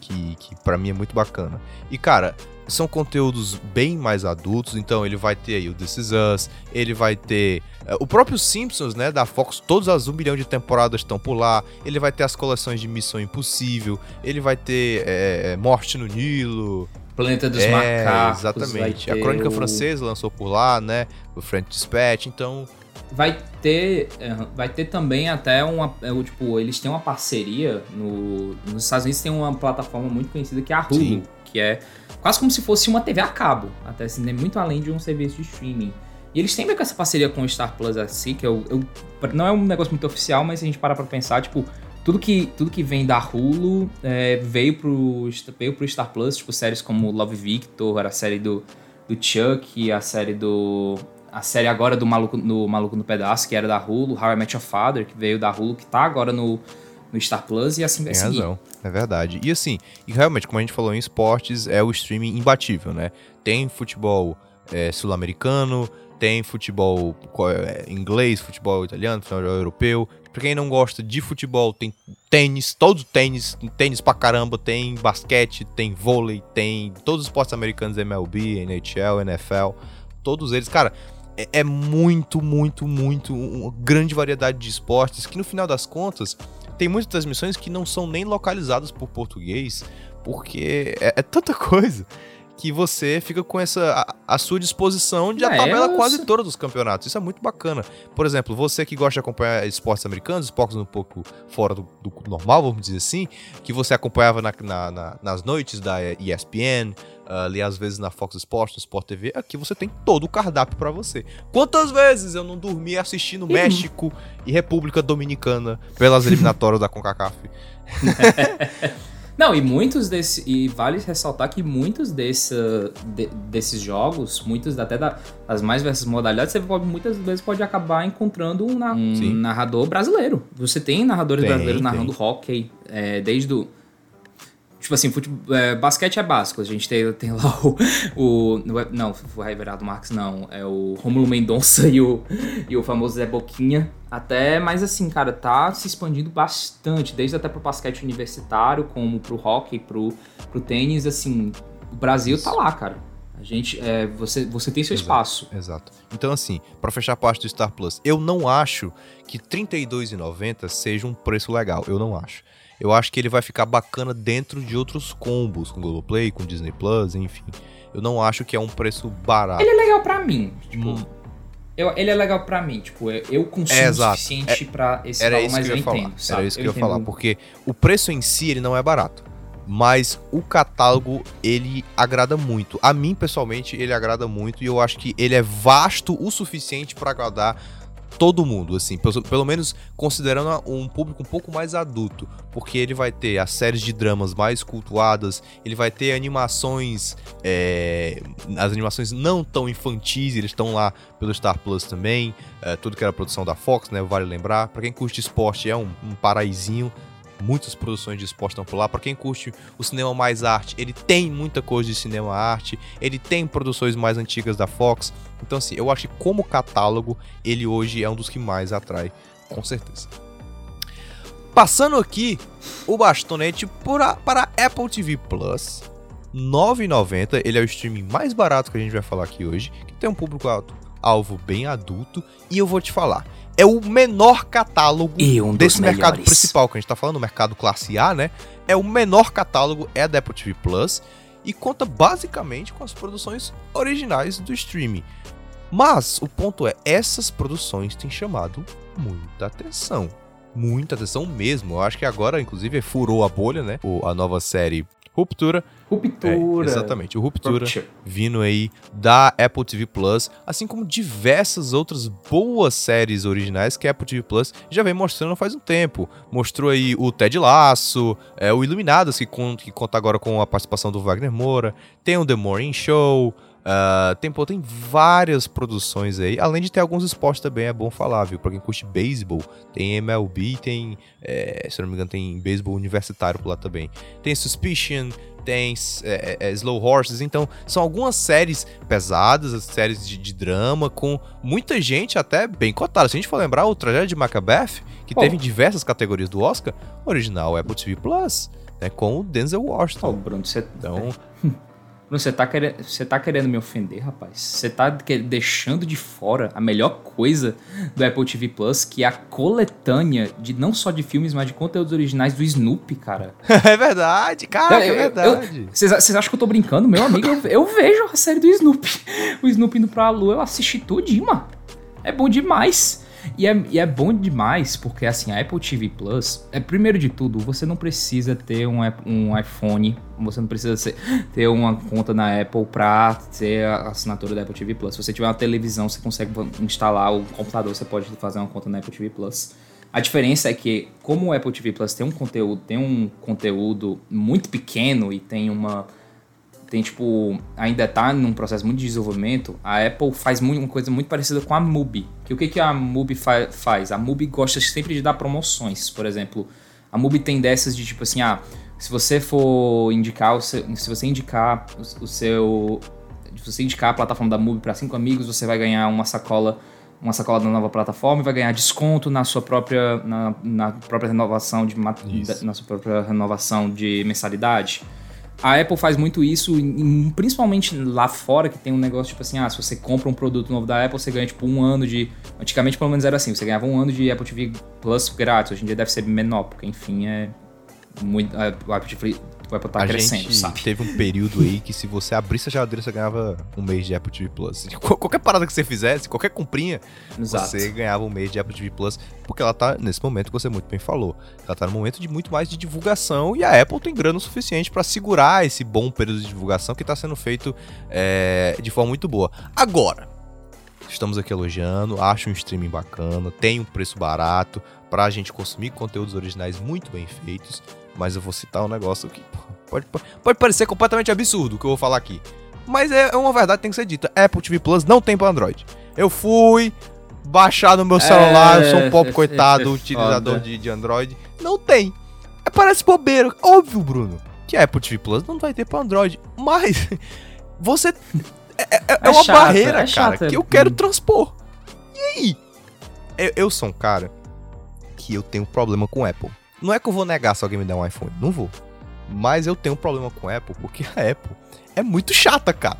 que, que para mim é muito bacana. E cara, são conteúdos bem mais adultos, então ele vai ter aí o This Is Us, ele vai ter uh, o próprio Simpsons, né, da Fox, todas as um milhão de temporadas estão por lá, ele vai ter as coleções de Missão Impossível, ele vai ter é, Morte no Nilo... Planeta dos é, Macacos. Exatamente. A Crônica o... Francesa lançou por lá, né, o French Dispatch, então... Vai ter, vai ter também até uma, tipo, eles têm uma parceria no, nos Estados Unidos tem uma plataforma muito conhecida que é a Hulu, Sim. que é quase como se fosse uma TV a cabo, até assim, né? muito além de um serviço de streaming. E eles têm com essa parceria com o Star Plus assim, que eu, eu, não é um negócio muito oficial, mas se a gente parar pra pensar, tipo, tudo que, tudo que vem da Hulu é, veio, pro, veio pro Star Plus, tipo, séries como Love Victor, a série do, do Chuck, a série do. A série agora do Maluco, no Maluco no Pedaço, que era da Hulu, How I Met Your Father, que veio da Hulu, que tá agora no, no Star Plus e assim vai Tem seguir. razão, é verdade. E assim, e realmente, como a gente falou em esportes, é o streaming imbatível, né? Tem futebol é, sul-americano, tem futebol é, inglês, futebol italiano, futebol europeu. Pra quem não gosta de futebol, tem tênis, todo tênis, tênis pra caramba, tem basquete, tem vôlei, tem todos os esportes americanos, MLB, NHL, NFL, todos eles. Cara, é, é muito, muito, muito, uma grande variedade de esportes que no final das contas tem muitas transmissões que não são nem localizadas por português, porque é, é tanta coisa que você fica com essa a, a sua disposição de é, a tabela eu... quase toda dos campeonatos. Isso é muito bacana. Por exemplo, você que gosta de acompanhar esportes americanos, esportes um pouco fora do, do normal, vamos dizer assim, que você acompanhava na, na, na, nas noites da ESPN, ali às vezes na Fox Sports, no Sport TV, aqui você tem todo o cardápio para você. Quantas vezes eu não dormi assistindo uhum. México e República Dominicana pelas eliminatórias da CONCACAF? Não, e muitos desses. E vale ressaltar que muitos desse, de, desses jogos, muitos até da, das mais diversas modalidades, você pode, muitas vezes pode acabar encontrando um, um narrador brasileiro. Você tem narradores tem, brasileiros tem. narrando hockey, é, desde o Tipo assim, futebol, é, basquete é básico. A gente tem, tem lá o, o. Não, o Everardo Marques não. É o Romulo Mendonça e o, e o famoso Zé Boquinha. Até, mas assim, cara, tá se expandindo bastante. Desde até pro basquete universitário, como pro hockey, pro, pro tênis. Assim, o Brasil tá lá, cara. A gente, é, você, você tem seu exato, espaço. Exato. Então, assim, para fechar a parte do Star Plus, eu não acho que R$ 32,90 seja um preço legal. Eu não acho eu acho que ele vai ficar bacana dentro de outros combos, com Globoplay, com Disney Plus, enfim. Eu não acho que é um preço barato. Ele é legal para mim, tipo. Hum. Eu, ele é legal para mim, tipo, eu consumo é, o suficiente é, para esse era valor, mas eu, eu entendo, Era isso que eu, eu ia falar, porque o preço em si ele não é barato. mas o catálogo ele agrada muito. A mim pessoalmente ele agrada muito e eu acho que ele é vasto o suficiente para agradar todo mundo, assim, pelo, pelo, menos considerando um público um pouco mais adulto, porque ele vai ter as séries de dramas mais cultuadas, ele vai ter animações, é, as animações não tão infantis, eles estão lá pelo Star Plus também, é, tudo que era produção da Fox, né, vale lembrar. Para quem curte esporte é um, um muitas produções de esporte estão por lá. Para quem curte o cinema mais arte, ele tem muita coisa de cinema arte, ele tem produções mais antigas da Fox. Então, assim, eu acho que como catálogo, ele hoje é um dos que mais atrai, com certeza. Passando aqui o bastonete para, para Apple TV Plus, 9,90. Ele é o streaming mais barato que a gente vai falar aqui hoje, que tem um público alto, alvo bem adulto. E eu vou te falar, é o menor catálogo um desse melhores. mercado principal que a gente tá falando, o mercado classe A, né? É o menor catálogo, é da Apple TV Plus e conta basicamente com as produções originais do streaming. Mas o ponto é, essas produções têm chamado muita atenção. Muita atenção mesmo. Eu acho que agora, inclusive, furou a bolha, né? O, a nova série Ruptura. Ruptura. É, exatamente, o Ruptura Rupture. vindo aí da Apple TV Plus, assim como diversas outras boas séries originais que a Apple TV Plus já vem mostrando faz um tempo. Mostrou aí o Ted Laço, é, o Iluminados, que, que conta agora com a participação do Wagner Moura, tem o The Morning Show. Uh, tem, várias produções aí, além de ter alguns esportes também, é bom falar, viu? Pra quem curte beisebol, tem MLB, tem, é, se não me engano, tem beisebol universitário por lá também. Tem Suspicion, tem é, é, Slow Horses, então são algumas séries pesadas, séries de, de, drama, com muita gente até bem cotada. Se a gente for lembrar, o Tragédia de Macbeth, que oh. teve em diversas categorias do Oscar, original Apple TV Plus, né, com o Denzel Washington. Oh, Bruno, você... Então... Você tá, querendo, você tá querendo me ofender, rapaz? Você tá deixando de fora a melhor coisa do Apple TV Plus, que é a coletânea de não só de filmes, mas de conteúdos originais do Snoopy, cara. é verdade, cara, é verdade. Vocês acham que eu tô brincando? Meu amigo, eu, eu, vejo a série do Snoopy. O Snoopy indo pra lua, eu assisti tudinho, mano. É bom demais. E é, e é bom demais, porque assim, a Apple TV Plus, é primeiro de tudo, você não precisa ter um, um iPhone, você não precisa ser, ter uma conta na Apple pra ter a assinatura da Apple TV Plus. Se você tiver uma televisão, você consegue instalar o computador, você pode fazer uma conta na Apple TV Plus. A diferença é que, como o Apple TV Plus tem um conteúdo, tem um conteúdo muito pequeno e tem uma tem tipo ainda está num processo muito de desenvolvimento, a Apple faz muito, uma coisa muito parecida com a Mubi. Que o que, que a Mubi fa faz? A Mubi gosta sempre de dar promoções, por exemplo. A Mubi tem dessas de tipo assim, ah, se você for indicar, se você indicar o, o seu, se você indicar a plataforma da Mubi para cinco amigos, você vai ganhar uma sacola uma sacola da nova plataforma e vai ganhar desconto na sua própria na, na própria renovação de na sua própria renovação de mensalidade. A Apple faz muito isso, principalmente lá fora, que tem um negócio tipo assim: ah, se você compra um produto novo da Apple, você ganha tipo um ano de. Antigamente, pelo menos era assim: você ganhava um ano de Apple TV Plus grátis. Hoje em dia deve ser menor, porque enfim, é. Muito, o Apple TV vai estar crescendo, gente sabe? Teve um período aí que se você abrisse a geladeira, você ganhava um mês de Apple TV Plus. Qualquer parada que você fizesse, qualquer comprinha, Exato. você ganhava um mês de Apple TV Plus, porque ela tá nesse momento que você muito bem falou. Ela tá no momento de muito mais de divulgação e a Apple tem grana o suficiente para segurar esse bom período de divulgação que tá sendo feito é, de forma muito boa. Agora, estamos aqui elogiando, acho um streaming bacana, tem um preço barato pra gente consumir conteúdos originais muito bem feitos mas eu vou citar um negócio que pode, pode parecer completamente absurdo o que eu vou falar aqui. Mas é, é uma verdade que tem que ser dita. Apple TV Plus não tem para Android. Eu fui baixar no meu celular, é, eu sou um pobre é, coitado, é, utilizador de, de Android. Não tem. É, parece bobeira. Óbvio, Bruno, que a Apple TV Plus não vai ter para Android. Mas você. É, é, é uma chato, barreira, cara, que eu quero transpor. E aí? Eu, eu sou um cara que eu tenho problema com Apple. Não é que eu vou negar se alguém me der um iPhone, não vou. Mas eu tenho um problema com a Apple, porque a Apple é muito chata, cara.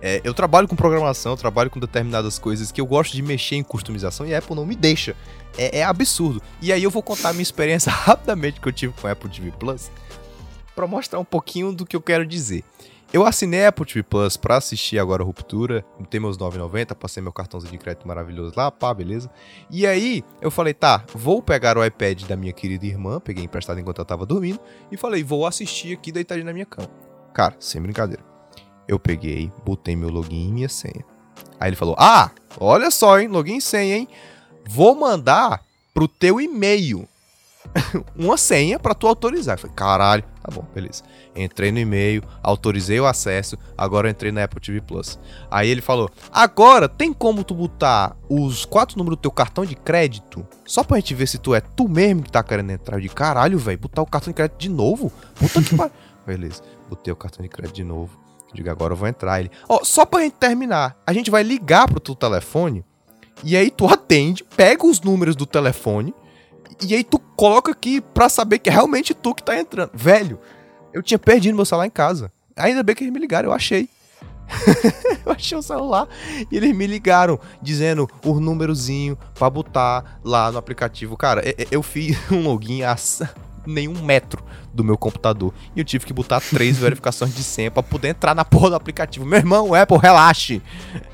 É, eu trabalho com programação, eu trabalho com determinadas coisas que eu gosto de mexer em customização e a Apple não me deixa. É, é absurdo. E aí eu vou contar a minha experiência rapidamente que eu tive com a Apple TV Plus para mostrar um pouquinho do que eu quero dizer. Eu assinei a Apple TV Plus pra assistir agora a Ruptura, botei meus 9,90, passei meu cartãozinho de crédito maravilhoso lá, pá, beleza. E aí eu falei, tá, vou pegar o iPad da minha querida irmã, peguei emprestado enquanto ela tava dormindo, e falei, vou assistir aqui deitadinho na minha cama. Cara, sem brincadeira. Eu peguei, botei meu login e minha senha. Aí ele falou, ah, olha só, hein, login e senha, hein. Vou mandar pro teu e-mail uma senha pra tu autorizar. Eu falei, caralho, tá bom, beleza. Entrei no e-mail, autorizei o acesso, agora eu entrei na Apple TV Plus. Aí ele falou: agora tem como tu botar os quatro números do teu cartão de crédito? Só pra gente ver se tu é tu mesmo que tá querendo entrar. de caralho, velho, botar o cartão de crédito de novo? Puta que pariu. Beleza, botei o cartão de crédito de novo. Digo, agora eu vou entrar. Ele, ó, só pra gente terminar, a gente vai ligar pro teu telefone. E aí tu atende, pega os números do telefone e aí tu coloca aqui pra saber que é realmente tu que tá entrando. Velho, eu tinha perdido meu celular em casa. Ainda bem que eles me ligaram, eu achei. eu achei o celular e eles me ligaram dizendo o númerozinho pra botar lá no aplicativo. Cara, eu fiz um login a nenhum metro do meu computador e eu tive que botar três verificações de senha pra poder entrar na porra do aplicativo. Meu irmão, Apple, relaxe.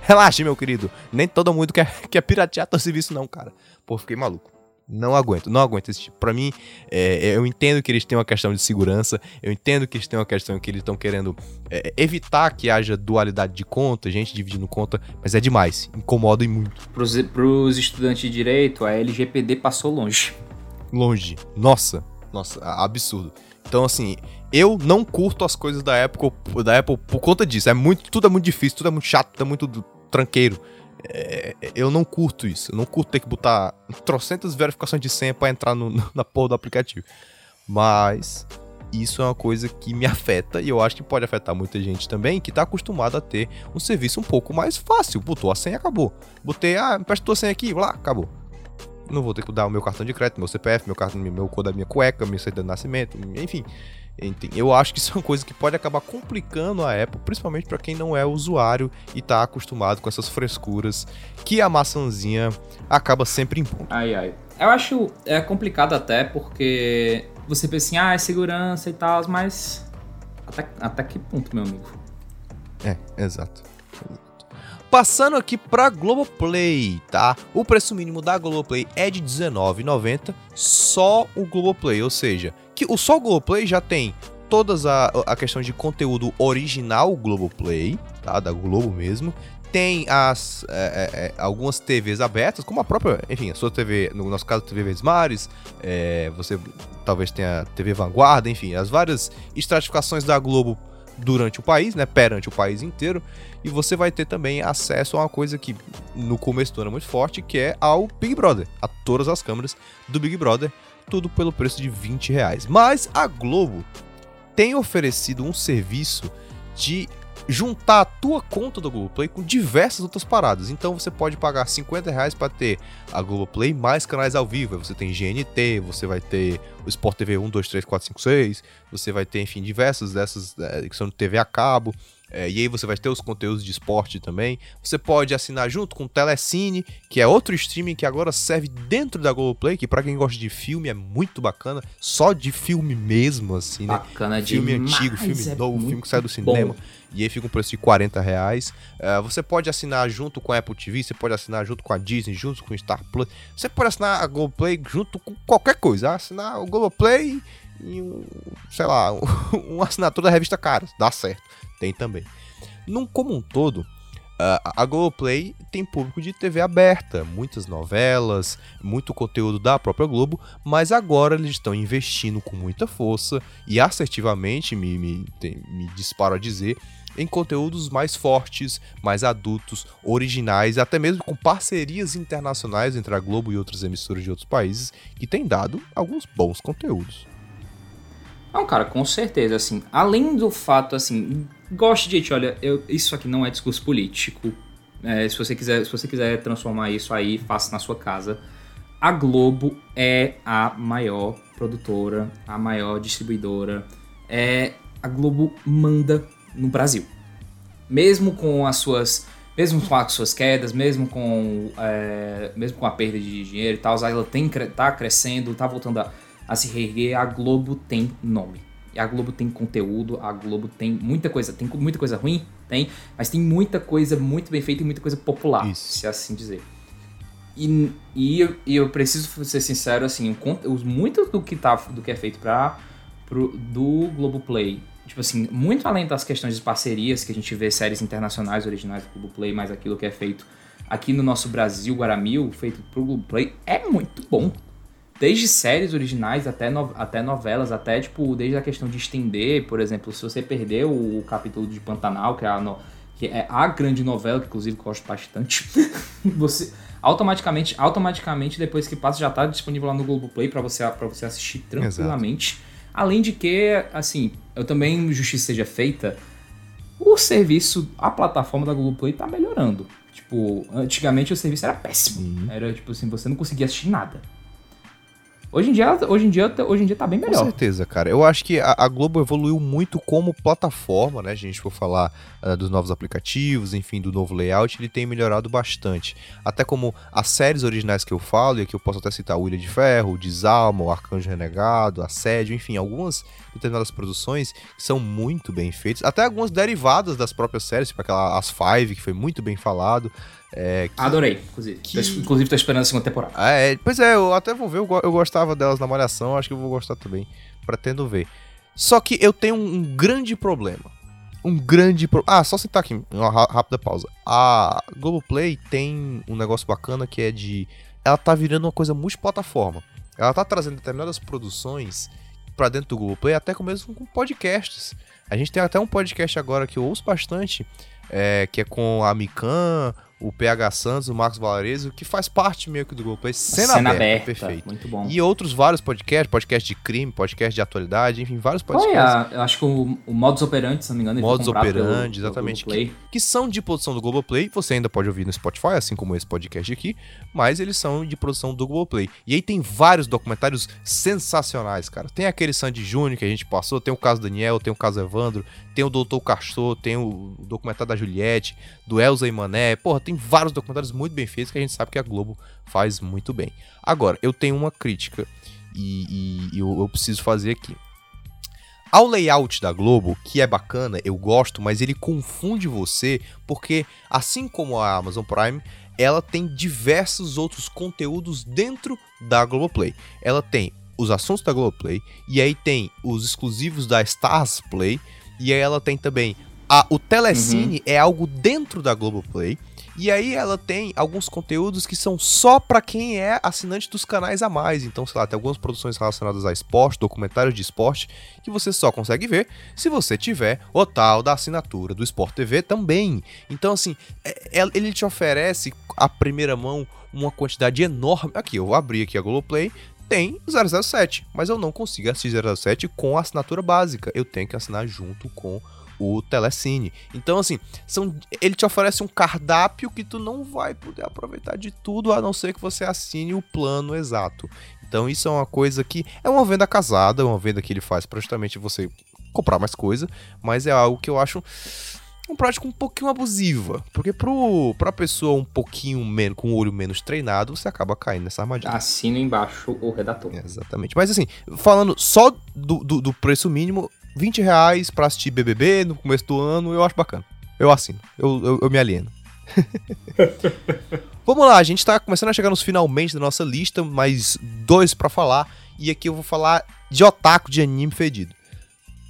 Relaxe, meu querido. Nem todo mundo quer, quer piratear teu serviço, não, cara. Pô, fiquei maluco. Não aguento, não aguento esse tipo. Pra mim, é, é, eu entendo que eles têm uma questão de segurança, eu entendo que eles têm uma questão que eles estão querendo é, evitar que haja dualidade de conta, gente dividindo conta, mas é demais, incomoda e muito. Pros, pros estudantes de direito, a LGPD passou longe. Longe. Nossa, nossa, absurdo. Então, assim, eu não curto as coisas da Apple, da Apple por conta disso. É muito, tudo é muito difícil, tudo é muito chato, tudo é muito tranqueiro. Eu não curto isso. Eu não curto ter que botar trocentas verificações de senha para entrar no, na porra do aplicativo. Mas isso é uma coisa que me afeta e eu acho que pode afetar muita gente também que tá acostumada a ter um serviço um pouco mais fácil. Botou a senha, acabou. Botei, ah, empresta tua senha aqui, lá, acabou. Não vou ter que dar o meu cartão de crédito, meu CPF, meu cartão, meu cor da minha cueca, meu certidão de nascimento, enfim. Eu acho que isso é uma coisa que pode acabar complicando a Apple, principalmente para quem não é usuário e tá acostumado com essas frescuras que a maçãzinha acaba sempre impondo. Ai, ai. Eu acho é complicado até porque você pensa assim, ah, é segurança e tal, mas até, até que ponto, meu amigo? É, exato. Passando aqui pra Globoplay, tá? O preço mínimo da Globoplay é de R$19,90, só o Globoplay, ou seja, que o só Globoplay já tem todas a, a questão de conteúdo original Globoplay, tá? Da Globo mesmo. Tem as é, é, é algumas TVs abertas, como a própria, enfim, a sua TV, no nosso caso, TV Verdes Mares, é, você talvez tenha TV Vanguarda, enfim, as várias estratificações da Globo durante o país, né, perante o país inteiro, e você vai ter também acesso a uma coisa que no começo do ano é muito forte, que é ao Big Brother, a todas as câmeras do Big Brother, tudo pelo preço de 20 reais. Mas a Globo tem oferecido um serviço de juntar a tua conta do Globoplay com diversas outras paradas. Então você pode pagar 50 reais para ter a Globoplay mais canais ao vivo. Você tem GNT, você vai ter o Sport TV 1, 2, 3, 4, 5, 6. Você vai ter, enfim, diversas dessas é, que são TV a cabo. É, e aí você vai ter os conteúdos de esporte também. Você pode assinar junto com o Telecine, que é outro streaming que agora serve dentro da Globoplay, que para quem gosta de filme é muito bacana, só de filme mesmo, assim, né? Bacana Filme demais, antigo, filme é novo, filme que sai do cinema. Bom. E aí fica um preço de 40 reais. Uh, você pode assinar junto com a Apple TV, você pode assinar junto com a Disney, junto com o Star Plus. Você pode assinar a Globoplay junto com qualquer coisa. Assinar o Globoplay e um, sei lá, um, uma assinatura da revista Caras. Dá certo. Tem também. Num como um todo, a Globoplay tem público de TV aberta, muitas novelas, muito conteúdo da própria Globo, mas agora eles estão investindo com muita força e assertivamente, me, me, me disparo a dizer, em conteúdos mais fortes, mais adultos, originais, até mesmo com parcerias internacionais entre a Globo e outras emissoras de outros países, que tem dado alguns bons conteúdos. Não, cara, com certeza, assim, além do fato, assim, goste, gente, olha, eu, isso aqui não é discurso político. É, se, você quiser, se você quiser transformar isso aí, faça na sua casa. A Globo é a maior produtora, a maior distribuidora. É, a Globo manda no Brasil. Mesmo com as suas. Mesmo com as suas quedas, mesmo com, é, mesmo com a perda de dinheiro e tal, ela tem, tá crescendo, tá voltando a, a se reerguer, a Globo tem nome E a Globo tem conteúdo, a Globo tem muita coisa, tem muita coisa ruim, tem, mas tem muita coisa muito bem feita e muita coisa popular, Isso. se assim dizer. E, e, eu, e eu preciso ser sincero, assim, os- muito do que, tá, do que é feito pra, pro, do Globoplay, tipo assim, muito além das questões de parcerias, que a gente vê séries internacionais originais do Globoplay, mas aquilo que é feito aqui no nosso Brasil, Guaramil, feito pro Globoplay, é muito bom. Desde séries originais até, no- até novelas, até, tipo, desde a questão de estender, por exemplo, se você perdeu o capítulo de Pantanal, que é a, no- que é a grande novela, que inclusive eu gosto bastante, você automaticamente, automaticamente depois que passa já está disponível lá no Globoplay para você para você assistir tranquilamente. Além de que, assim, eu também justiça seja feita, o serviço, a plataforma da Globoplay tá melhorando. Tipo, antigamente o serviço era péssimo. Era tipo assim, você não conseguia assistir nada. Hoje em dia, hoje em dia, hoje em dia tá bem Com melhor. certeza, cara. Eu acho que a, a Globo evoluiu muito como plataforma, né? A gente for falar ah, dos novos aplicativos, enfim, do novo layout, ele tem melhorado bastante. Até como as séries originais que eu falo, e aqui eu posso até citar o Ilha de Ferro, o Desalma, o Arcanjo Renegado, Assédio, enfim, algumas determinadas produções que são muito bem feitas. Até algumas derivadas das próprias séries, tipo aquela As Five, que foi muito bem falado. É, que- Adorei, inclusive. Tô- inclusive tô esperando a segunda temporada. ah, é, pois é, eu até vou ver, eu, eu gostava delas na Malhação, acho que eu vou gostar também. Pretendo ver. Só que eu tenho um, um grande problema. Um grande problema. Ah, só citar aqui, uma rápida pausa. A Globoplay tem um negócio bacana que é de. Ela tá virando uma coisa multiplataforma. Ela tá trazendo determinadas produções pra dentro do Globoplay, até com mesmo com podcasts. A gente tem até um podcast agora que eu ouço bastante, é, que é com a Mikan, o PH Santos, o Marcos Valarezo, que faz parte meio que do Globoplay. Cena, aberta, perfeito. Muito bom. E outros vários podcasts, podcast de crime, podcast de atualidade, enfim, vários é podcasts a, eu acho que o, o Modus Operandi, se não me engano, Modus Operandi, pelo- pelo exatamente, Globoplay. que são de produção do Globoplay. Você ainda pode ouvir no Spotify, assim como esse podcast aqui, mas eles são de produção do Globoplay. E aí tem vários documentários sensacionais, cara. Tem aquele Sandy Júnior que a gente passou, tem o caso Daniel, tem o caso Evandro, tem o Doutor Castor, tem o documentário da Juliette, do Elza e Mané. Porra, tem vários documentários muito bem feitos que a gente sabe que a Globo faz muito bem. Agora, eu tenho uma crítica e, e- eu, eu preciso fazer aqui. Ao layout da Globo, que é bacana, eu gosto, mas ele confunde você, porque assim como a Amazon Prime, ela tem diversos outros conteúdos dentro da Globoplay. Ela tem os assuntos da Globoplay, e aí tem os exclusivos da Stars Play, e aí ela tem também a, o Telecine é algo dentro da Globoplay. E aí ela tem alguns conteúdos que são só pra quem é assinante dos canais a mais. Então, sei lá, tem algumas produções relacionadas a esporte, documentários de esporte, que você só consegue ver se você tiver o tal da assinatura do Sport TV também. Então, assim, é- é- ele te oferece a primeira mão uma quantidade enorme. Aqui, eu vou abrir aqui a Globoplay, tem 007, mas eu não consigo assistir 007 com a assinatura básica. Eu tenho que assinar junto com o Telecine. Então, assim, são, ele te oferece um cardápio que tu não vai poder aproveitar de tudo, a não ser que você assine o plano exato. Então, isso é uma coisa que é uma venda casada, é uma venda que ele faz pra justamente você comprar mais coisa, mas é algo que eu acho uma prática um pouquinho abusiva, porque pro, pra pessoa um pouquinho menos, com o olho menos treinado, você acaba caindo nessa armadilha. Assina embaixo o redator. Exatamente. Mas assim, falando só do, do, do preço mínimo, 20 reais pra assistir BBB no começo do ano, eu acho bacana. Eu assino. Eu, eu, eu me alieno. Vamos lá, a gente tá começando a chegar nos finalmente da nossa lista, mais dois pra falar. E aqui eu vou falar de otaku de anime fedido.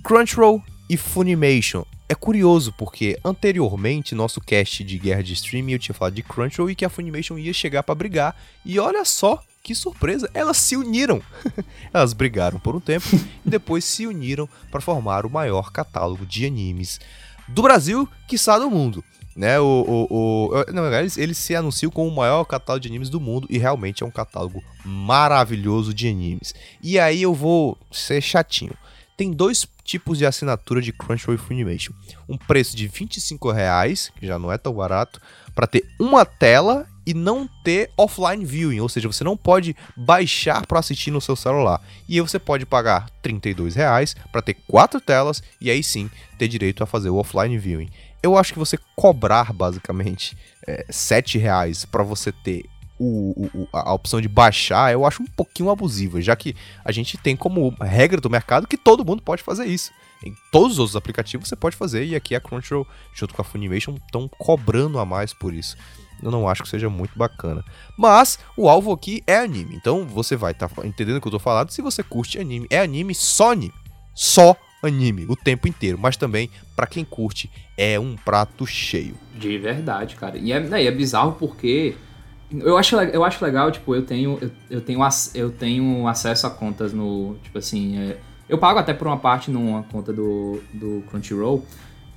Crunchyroll e Funimation. É curioso porque anteriormente, nosso cast de guerra de streaming, eu tinha falado de Crunchyroll e que a Funimation ia chegar pra brigar. E olha só que surpresa, elas se uniram. elas brigaram por um tempo e depois se uniram para formar o maior catálogo de animes do Brasil, quiçá do mundo. Né, o, o, o, não, eles, eles se anunciam como o maior catálogo de animes do mundo e realmente é um catálogo maravilhoso de animes. E aí eu vou ser chatinho. Tem dois tipos de assinatura de Crunchyroll e Funimation. Um preço de 25 reais, que já não é tão barato, para ter uma tela e não ter offline viewing, ou seja, você não pode baixar para assistir no seu celular. E aí você pode pagar 32 reais para ter quatro telas e aí sim ter direito a fazer o offline viewing. Eu acho que você cobrar basicamente é, 7 reais para você ter o, o- a a opção de baixar eu acho um pouquinho abusiva, já que a gente tem como regra do mercado que todo mundo pode fazer isso. Em todos os outros aplicativos você pode fazer, e aqui a Crunchyroll, junto com a Funimation, estão cobrando a mais por isso. Eu não acho que seja muito bacana. Mas o alvo aqui é anime, então você vai estar entendendo o que eu tô falando. Se você curte anime, é anime só anime. Só anime, o tempo inteiro. Mas também, pra quem curte, é um prato cheio. De verdade, cara. E é, né, e é bizarro porque. Eu acho, eu acho legal, tipo, eu tenho, eu, eu tenho, eu tenho acesso a contas no. Tipo assim. é, eu pago até por uma parte numa conta do, do Crunchyroll.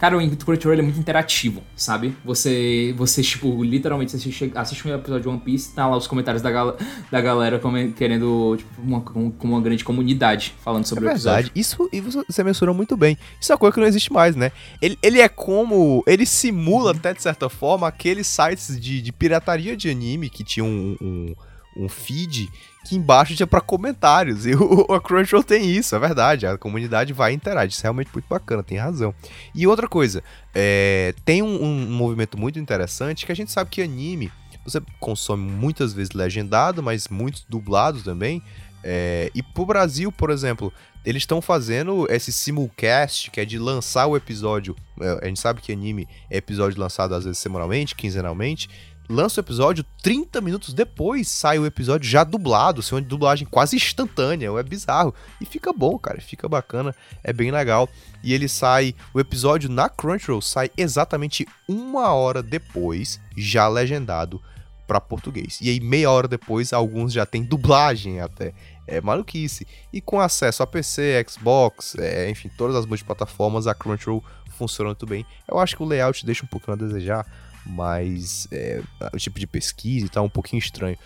Cara, o Crunchyroll é muito interativo, sabe? Você, você tipo, literalmente, você chega, assiste um episódio de One Piece, tá lá os comentários da, gal da galera querendo, tipo, uma, com uma grande comunidade falando sobre é o episódio. verdade. Isso e você- mencionou muito bem. Isso é uma coisa que não existe mais, né? Ele, ele é como. Ele simula, até de certa forma, aqueles sites de, de pirataria de anime que tinham um, um, um feed que embaixo tinha pra comentários. E o, a Crunchyroll tem isso, é verdade. A comunidade vai interage. Isso é realmente muito bacana, tem razão. E outra coisa, é, tem um, um movimento muito interessante que a gente sabe que anime. Você consome muitas vezes legendado, mas muitos dublados também. É, e pro Brasil, por exemplo, eles estão fazendo esse simulcast, que é de lançar o episódio. é, a gente sabe que anime é episódio lançado às vezes semanalmente, quinzenalmente. Lança o episódio, 30 minutos depois sai o episódio já dublado, assim, uma dublagem quase instantânea, é bizarro. E fica bom, cara, fica bacana, é bem legal. E ele sai, o episódio na Crunchyroll sai exatamente uma hora depois, já legendado para português. E aí, meia hora depois, alguns já tem dublagem até. É maluquice. E com acesso a PC, Xbox, é, enfim, todas as multiplataformas, a Crunchyroll funciona muito bem. Eu acho que o layout deixa um pouquinho a desejar, mas é, o tipo de pesquisa e tal, um pouquinho estranho.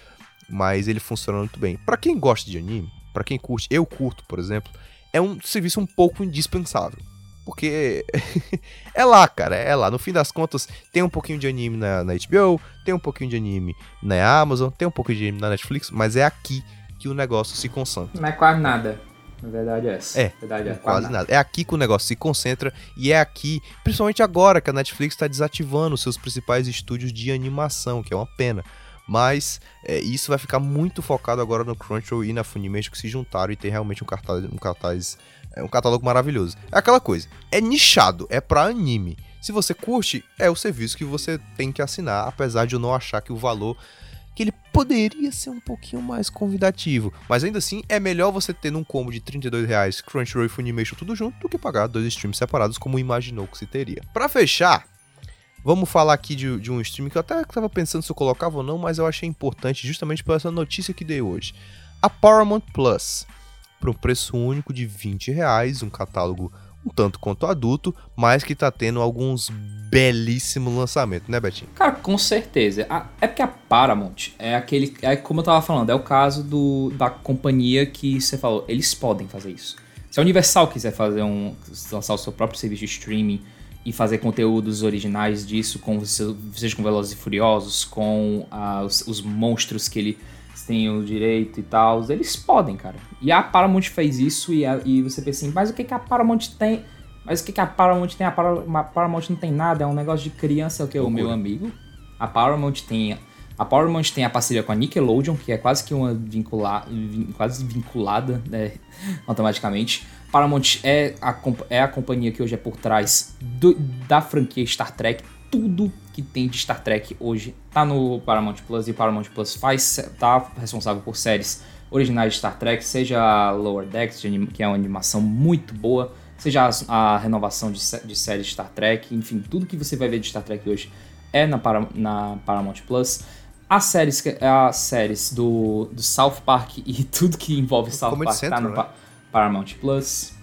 Mas ele funciona muito bem. Pra quem gosta de anime, pra quem curte, eu curto, por exemplo, é um serviço um pouco indispensável. Porque é lá, cara, é lá. No fim das contas, tem um pouquinho de anime na, na HBO, tem um pouquinho de anime na Amazon, tem um pouquinho de anime na Netflix, mas é aqui que o negócio se concentra. Não é quase nada. Na verdade é essa. É, verdade é Quase nada. É aqui que o negócio se concentra e é aqui, principalmente agora que a Netflix está desativando os seus principais estúdios de animação, que é uma pena. Mas é, isso vai ficar muito focado agora no Crunchyroll e na Funimation que se juntaram e tem realmente um cartaz, um cartaz, é, um catálogo maravilhoso. É aquela coisa, é nichado, é pra anime. Se você curte, é o serviço que você tem que assinar, apesar de eu não achar que o valor que ele poderia ser um pouquinho mais convidativo. Mas ainda assim, é melhor você ter num combo de 32 reais Crunchyroll e Funimation tudo junto do que pagar dois streams separados como imaginou que se teria. Pra fechar, vamos falar aqui de, de um stream que eu até tava pensando se eu colocava ou não, mas eu achei importante justamente por essa notícia que dei hoje. A Paramount Plus, por um preço único de 20 reais, um catálogo um tanto quanto adulto, mas que tá tendo alguns belíssimos lançamentos, né, Betinho? Cara, com certeza. É porque a Paramount é aquele. É como eu tava falando, é o caso do, da companhia que você falou, eles podem fazer isso. Se a Universal quiser fazer um. lançar o seu próprio serviço de streaming e fazer conteúdos originais disso, com, seja com Velozes e Furiosos, com ah, os, os monstros que ele têm o direito e tal, eles podem, cara. E a Paramount fez isso e, a- e você pensa assim, mas o que, que a Paramount tem? Mas o que, que a Paramount tem? A Para- a Paramount não tem nada, é um negócio de criança, o que? O meu amigo. A Paramount tem. A Paramount tem a parceria com a Nickelodeon, que é quase que uma vincula, vin- quase vinculada né, automaticamente. Paramount é a, é a companhia que hoje é por trás do- da franquia Star Trek. Tudo que tem de Star Trek hoje tá no Paramount Plus e o Paramount Plus faz, tá responsável por séries originais de Star Trek, seja a Lower Decks, que é uma animação muito boa, seja a, a renovação de, de séries de Star Trek, enfim, tudo que você vai ver de Star Trek hoje é na, Para- na Paramount Plus. As séries, as séries do, do South Park e tudo que envolve South Comedy Park tá Central, no né? Pa- Paramount Plus.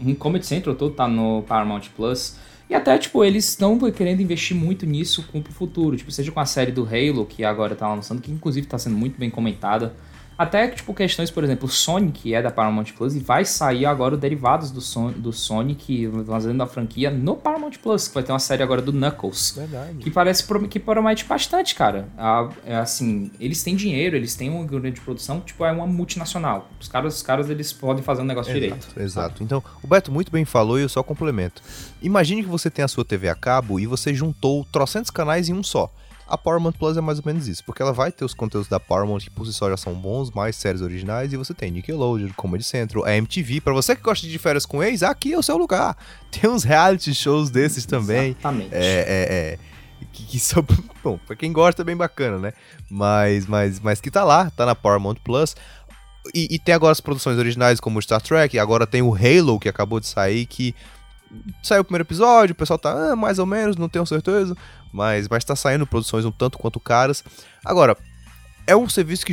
Um Comedy Central todo tá no Paramount Plus. E até, tipo, eles estão querendo investir muito nisso com pro futuro. Tipo, seja com a série do Halo, que agora tá lançando, que inclusive tá sendo muito bem comentada. Até, tipo, questões, por exemplo, o Sonic é da Paramount Plus e vai sair agora os derivados do, Son do Sonic, fazendo a franquia no Paramount Plus, que vai ter uma série agora do Knuckles. Verdade. Que parece que promete bastante, cara. Ah, é assim, eles têm dinheiro, eles têm uma grande produção, tipo, é uma multinacional. Os caras, os caras eles podem fazer um negócio direito. Exato, exato. Então, o Beto muito bem falou e eu só complemento. Imagine que você tem a sua TV a cabo e você juntou trocentos canais em um só. A Paramount Plus é mais ou menos isso, porque ela vai ter os conteúdos da Paramount que por si só já são bons, mais séries originais, e você tem Nickelodeon, Comedy Central, a MTV. Pra você que gosta de férias com ex, aqui é o seu lugar. Tem uns reality shows desses também. Exatamente. É, é, é. Que, que são, bom, pra quem gosta é bem bacana, né? Mas, mas, mas que tá lá, tá na Paramount Plus. E, e tem agora as produções originais como Star Trek, agora tem o Halo que acabou de sair, que saiu o primeiro episódio, o pessoal tá ah, mais ou menos, não tenho certeza, mas, mas tá saindo produções um tanto quanto caras. Agora, é um serviço que,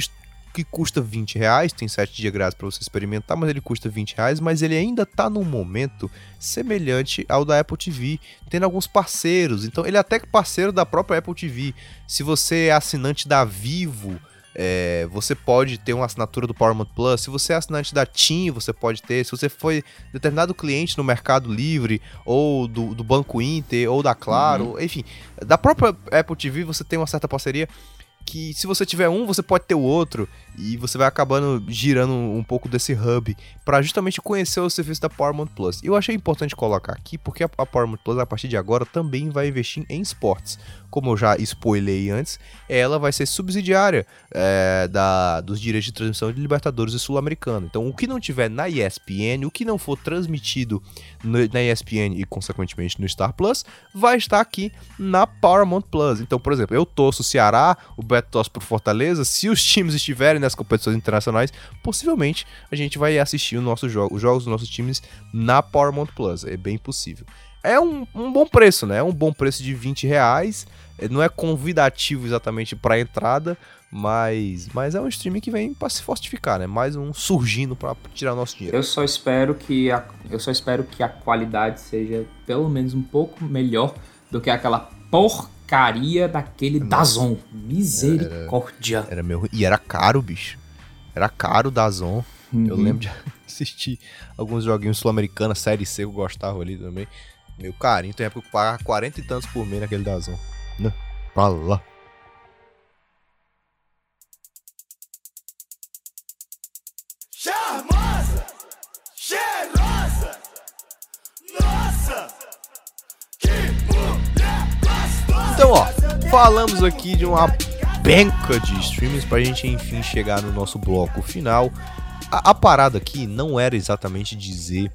que custa 20 reais, tem 7 dias grátis para você experimentar, mas ele custa 20 reais, mas ele ainda tá num momento semelhante ao da Apple TV, tendo alguns parceiros, então ele é até parceiro da própria Apple TV. Se você é assinante da Vivo, é, você pode ter uma assinatura do Paramount Plus. Se você é assinante da TIM, você pode ter. Se você foi determinado cliente no Mercado Livre, ou do, do Banco Inter, ou da Claro, uhum. enfim, da própria Apple TV, você tem uma certa parceria que se você tiver um, você pode ter o outro e você vai acabando girando um pouco desse hub para justamente conhecer o serviço da Paramount Plus. Eu achei importante colocar aqui porque a Paramount Plus a partir de agora também vai investir em esportes. Como eu já spoilei antes, ela vai ser subsidiária é, da, dos direitos de transmissão de Libertadores e Sul-Americano. Então, o que não tiver na ESPN, o que não for transmitido no, na ESPN e consequentemente no Star Plus, vai estar aqui na Paramount Plus. Então, por exemplo, eu torço o Ceará, o Beto torce pro Fortaleza. Se os times estiverem nas competições internacionais, possivelmente a gente vai assistir o nosso jogo, os jogos dos nossos times na Paramount Plus. É bem possível. É um, um bom preço, né? É um bom preço de 20 reais. É, não é convidativo exatamente para entrada, mas, mas é um streaming que vem para se fortificar, né? Mais um surgindo para tirar nosso dinheiro. Eu só espero que a, eu só espero que a qualidade seja pelo menos um pouco melhor do que aquela porcaria daquele Dazon. Misericórdia. Era, era meu e era caro, bicho. Era caro o Dazon. Uhum. Eu lembro de assistir alguns joguinhos sul-americanos, série C, eu gostava ali também. Meu carinho, tem época que eu pagava 40 e tantos por mês naquele Dazon. Né? Pra lá. Charmosa! Cheirosa! Nossa! Então, ó, falamos aqui de uma penca de streams pra gente enfim chegar no nosso bloco final. A, a parada aqui não era exatamente dizer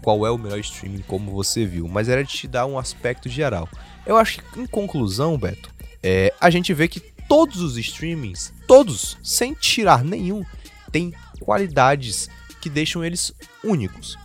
qual é o melhor streaming como você viu, mas era te dar um aspecto geral. Eu acho que, em conclusão, Beto, é, a gente vê que todos os streamings, todos, sem tirar nenhum, têm qualidades que deixam eles únicos.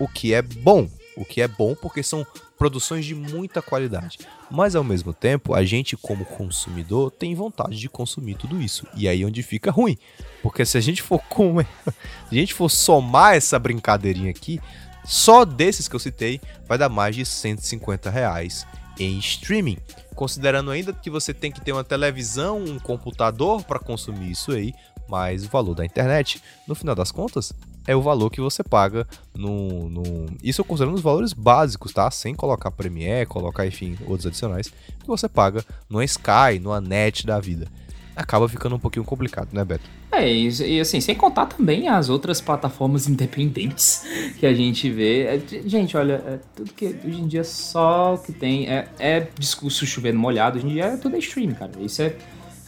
O que é bom. O que é bom porque são produções de muita qualidade. Mas ao mesmo tempo, a gente, como consumidor, tem vontade de consumir tudo isso. E aí é onde fica ruim. Porque se a gente for com... se a gente for somar essa brincadeirinha aqui, só desses que eu citei vai dar mais de 150 reais em streaming. Considerando ainda que você tem que ter uma televisão, um computador para consumir isso aí, mais o valor da internet. No final das contas, é o valor que você paga no, no... Isso eu considerando os valores básicos, tá? Sem colocar Premiere, colocar, enfim, outros adicionais, que você paga no Sky, no Net da vida. Acaba ficando um pouquinho complicado, né, Beto? É, e, assim, sem contar também as outras plataformas independentes que a gente vê. É, gente, olha, é, tudo que hoje em dia só que tem é, é discurso chovendo molhado, hoje em dia é tudo é stream, cara. Isso é,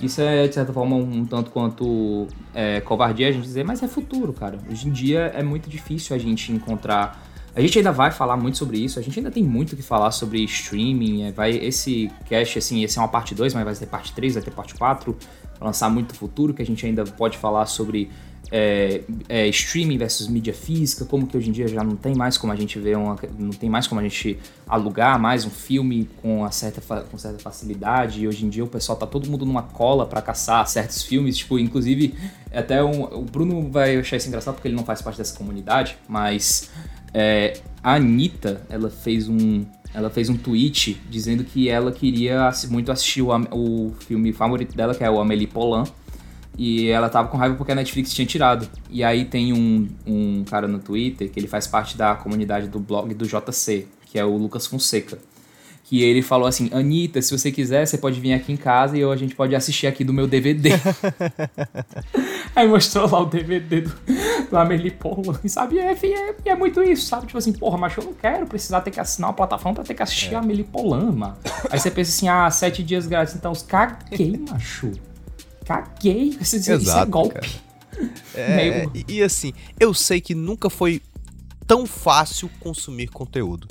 isso é, de certa forma, um tanto quanto é, covardia a gente dizer, mas é futuro, cara. Hoje em dia é muito difícil a gente encontrar. A gente ainda vai falar muito sobre isso, a gente ainda tem muito que falar sobre streaming. É, vai, esse cast, assim, esse é uma parte 2, mas vai ter parte 3, vai ter parte 4 lançar muito futuro, que a gente ainda pode falar sobre é, é, streaming versus mídia física, como que hoje em dia já não tem mais como a gente ver uma, não tem mais como a gente alugar mais um filme com, certa, com certa facilidade. E hoje em dia o pessoal tá todo mundo numa cola para caçar certos filmes, tipo, inclusive até um, o Bruno vai achar isso engraçado porque ele não faz parte dessa comunidade, mas é, a Anitta, ela fez um ela fez um tweet dizendo que ela queria muito assistir o, o filme favorito dela, que é o Amélie Poulain. E ela tava com raiva porque a Netflix tinha tirado. E aí tem um, um cara no Twitter que ele faz parte da comunidade do blog do JC, que é o Lucas Fonseca. que ele falou assim: Anitta, se você quiser, você pode vir aqui em casa e eu, a gente pode assistir aqui do meu DVD. Aí mostrou lá o DVD do, do Amelie sabe? E é, é, é, muito isso, sabe? Tipo assim, porra, mas eu não quero precisar ter que assinar uma plataforma pra ter que assistir é. a Amelie Poulain, mano. Aí você pensa assim, ah, sete dias grátis, então os caguei, macho. Caguei. Isso, Exato, isso é golpe. É, e, e assim, eu sei que nunca foi tão fácil consumir conteúdo.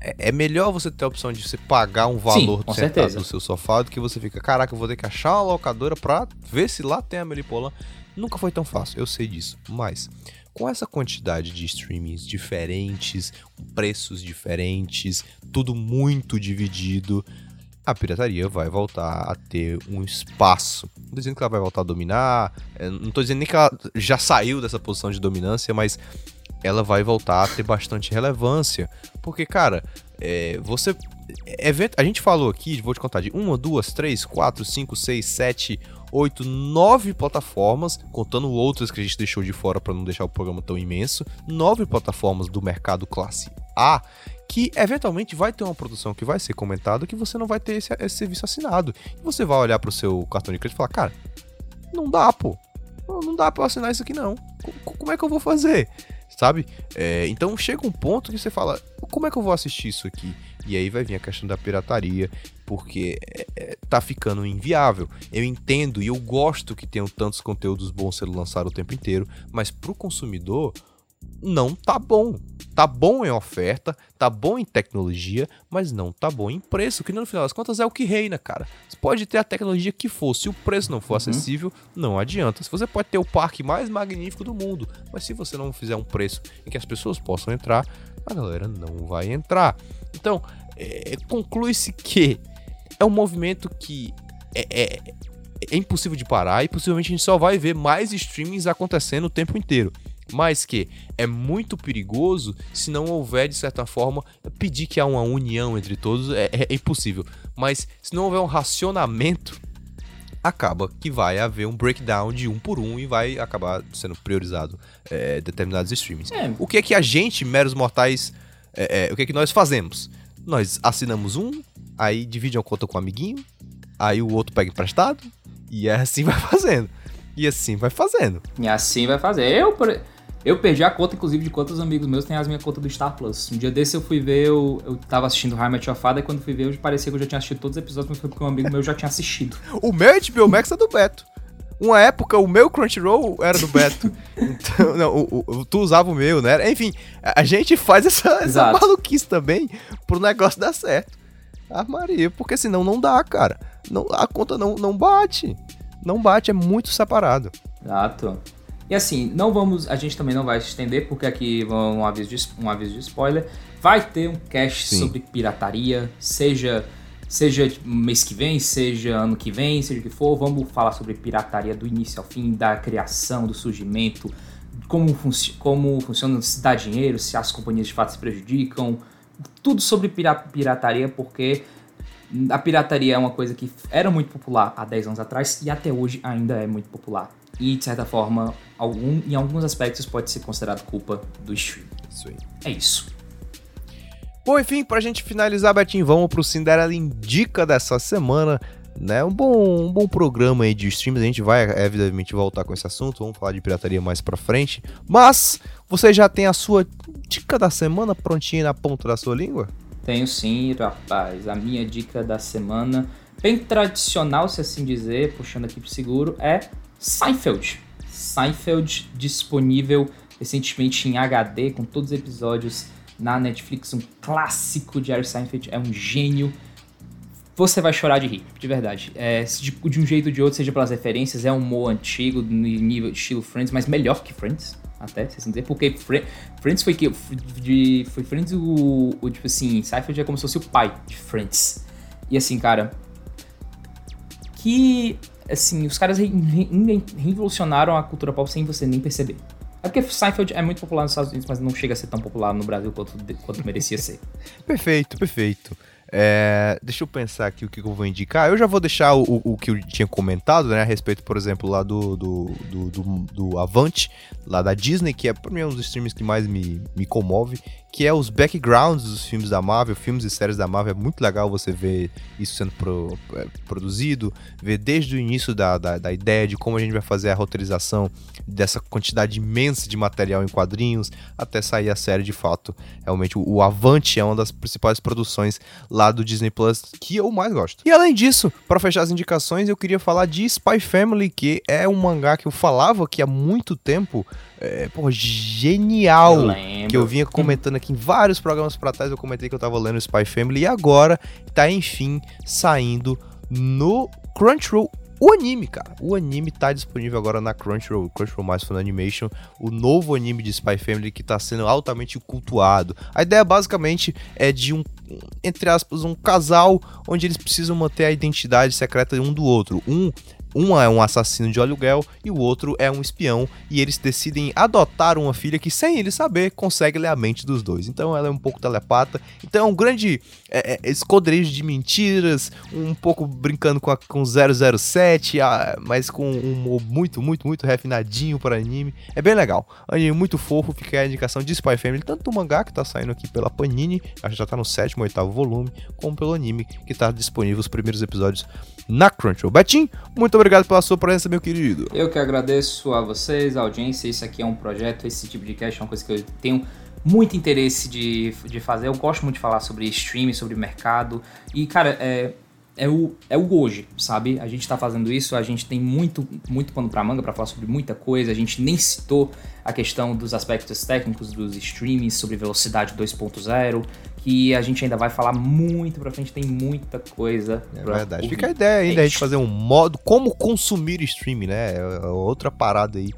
É, é melhor você ter a opção de você pagar um valor Sim, sentado no seu sofá do que você fica, caraca, eu vou ter que achar uma locadora pra ver se lá tem a Melipolan. Nunca foi tão fácil, eu sei disso. Mas, com essa quantidade de streamings diferentes, preços diferentes, tudo muito dividido, a pirataria vai voltar a ter um espaço. Não tô dizendo que ela vai voltar a dominar, é, não tô dizendo nem que ela já saiu dessa posição de dominância, mas ela vai voltar a ter bastante relevância. Porque, cara, é, você. Evento, a gente falou aqui, vou te contar, de uma, duas, três, quatro, cinco, seis, sete, oito, nove plataformas, contando outras que a gente deixou de fora para não deixar o programa tão imenso. Nove plataformas do mercado classe A que eventualmente vai ter uma produção que vai ser comentada que você não vai ter esse, esse serviço assinado. E você vai olhar pro seu cartão de crédito e falar, cara, não dá, pô. Não dá pra assinar isso aqui, não. Como é que eu vou fazer? sabe? É, então chega um ponto que você fala, como é que eu vou assistir isso aqui? E aí vai vir a questão da pirataria, porque é, é, tá ficando inviável. Eu entendo e eu gosto que tenham tantos conteúdos bons sendo lançados o tempo inteiro, mas pro consumidor não tá bom. Tá bom em oferta, tá bom em tecnologia, mas não tá bom em preço, que no final das contas é o que reina, cara. Você pode ter a tecnologia que for, se o preço não for uhum. acessível, não adianta. Se você pode ter o parque mais magnífico do mundo, mas se você não fizer um preço em que as pessoas possam entrar, a galera não vai entrar. Então, é, conclui-se que é um movimento que é, é, é impossível de parar e possivelmente a gente só vai ver mais streamings acontecendo o tempo inteiro mas que é muito perigoso se não houver, de certa forma, pedir que há uma união entre todos é, é impossível. Mas se não houver um racionamento, acaba que vai haver um breakdown de um por um e vai acabar sendo priorizado é, determinados streamings. É. O que é que a gente, meros mortais, é, é, o que é que nós fazemos? Nós assinamos um, aí divide a conta com um amiguinho, aí o outro pega emprestado, e é assim vai fazendo. E assim vai fazendo. E assim vai fazer. Eu, por... Eu perdi a conta, inclusive, de quantos amigos meus têm as minhas contas do Star Plus. Um dia desse eu fui ver, eu, eu tava assistindo High Match of Father, e quando fui ver, eu parecia que eu já tinha assistido todos os episódios, mas foi porque um amigo meu já tinha assistido. o meu HBO Max é do Beto. Uma época, o meu Crunchyroll era do Beto. então, não, o, o, tu usava o meu, né? Enfim, a gente faz essa, essa maluquice também pro negócio dar certo. Ah, Maria, porque senão não dá, cara. Não, a conta não, não bate. Não bate, é muito separado. Exato. E assim, não vamos, a gente também não vai se estender, porque aqui um aviso de, um aviso de spoiler. Vai ter um cast Sim. sobre pirataria, seja seja mês que vem, seja ano que vem, seja o que for, vamos falar sobre pirataria do início ao fim, da criação, do surgimento, como, funci como funciona, se dá dinheiro, se as companhias de fato se prejudicam, tudo sobre pirataria, porque a pirataria é uma coisa que era muito popular há 10 anos atrás e até hoje ainda é muito popular e, de certa forma, algum, em alguns aspectos pode ser considerado culpa do stream. Isso aí. É isso. Bom, enfim, pra gente finalizar, Betinho, vamos pro Cinderela Indica dessa semana. Né? Um, bom, um bom programa aí de streams. A gente vai, evidentemente, voltar com esse assunto. Vamos falar de pirataria mais pra frente. Mas, você já tem a sua dica da semana prontinha na ponta da sua língua? Tenho sim, rapaz. A minha dica da semana, bem tradicional, se assim dizer, puxando aqui pro seguro, é Seinfeld. Seinfeld disponível recentemente em HD com todos os episódios na Netflix, um clássico de Harry Seinfeld, é um gênio. Você vai chorar de rir, de verdade. É, de, de, um jeito ou de outro, seja pelas referências, é um humor antigo, nível estilo Friends, mas melhor que Friends, até, se assim dizer, porque Friends foi que. De, foi Friends o, o. Tipo assim, Seinfeld é como se fosse o pai de Friends. E assim, cara. Que assim, os caras re re revolucionaram a cultura pop sem você nem perceber. É porque Seinfeld é muito popular nos Estados Unidos, mas não chega a ser tão popular no Brasil quanto, quanto merecia ser. perfeito, perfeito. É, deixa eu pensar aqui o que eu vou indicar. Eu já vou deixar o, o, que eu tinha comentado, né? A respeito, por exemplo, lá do, do, do, do, do Avante, lá da Disney, que é pra mim um dos streams que mais me, me comove, que é os backgrounds dos filmes da Marvel, filmes e séries da Marvel. É muito legal você ver isso sendo pro, é, produzido, ver desde o início da, da, da, ideia de como a gente vai fazer a roteirização dessa quantidade imensa de material em quadrinhos, até sair a série de fato. Realmente, o, o Avante é uma das principais produções lá do Disney Plus que eu mais gosto. E além disso, para fechar as indicações, eu queria falar de Spy Family, que é um mangá que eu falava que há muito tempo é, porra, genial. Eu que eu vinha comentando aqui em vários programas pra trás. Eu comentei que eu tava lendo Spy Family e agora tá enfim saindo no Crunchyroll. O anime, cara. O anime tá disponível agora na Crunchyroll, Crunchyroll mais Fun Animation, o novo anime de Spy Family que tá sendo altamente cultuado. A ideia basicamente é de um entre aspas, um casal onde eles precisam manter a identidade secreta um do outro. Um um é um assassino de aluguel e o outro é um espião, e eles decidem adotar uma filha que, sem ele saber, consegue ler a mente dos dois. Então ela é um pouco telepata. Então é um grande é, é, esconderijo de mentiras, um pouco brincando com, a, com 007, a, mas com um humor muito, muito, muito refinadinho para anime. É bem legal. Anime muito fofo, fica a indicação de Spy Family, tanto do mangá que tá saindo aqui pela Panini, acho que já tá no sétimo, oitavo volume, como pelo anime que tá disponível os primeiros episódios na Crunchyroll. Betim, muito obrigado pela sua presença, meu querido. Eu que agradeço a vocês, a audiência. Isso aqui é um projeto, esse tipo de cast é uma coisa que eu tenho muito interesse de, de fazer. Eu gosto muito de falar sobre streaming, sobre mercado. E, cara, é, é o, é o hoje, sabe? A gente tá fazendo isso, a gente tem muito, muito pano pra manga para falar sobre muita coisa. A gente nem citou a questão dos aspectos técnicos dos streamings, sobre velocidade 2.0, que a gente ainda vai falar muito pra frente, tem muita coisa. É verdade. Fica a ideia ainda a gente fazer um modo, como consumir streaming, né? É outra parada aí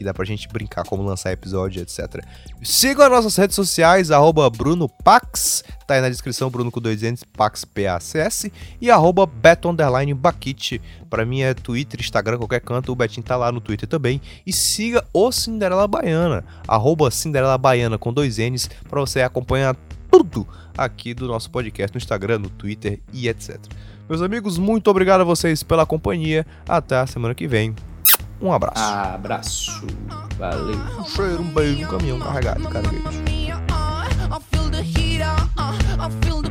que dá pra gente brincar como lançar episódio, etc. Sigam as nossas redes sociais, arroba BrunoPax, tá aí na descrição, Bruno com dois N's, Pax, P-A-C-S, e arroba Beto. Pra mim é Twitter, Instagram, qualquer canto, o Betinho tá lá no Twitter também. E siga o Cinderela Baiana, arroba Cinderela Baiana com dois N's, pra você acompanhar tudo aqui do nosso podcast no Instagram, no Twitter e etc. Meus amigos, muito obrigado a vocês pela companhia. Até a semana que vem. Um abraço. Abraço. Valeu. Um cheiro, um beijo, um caminhão carregado, caranguejo. mamma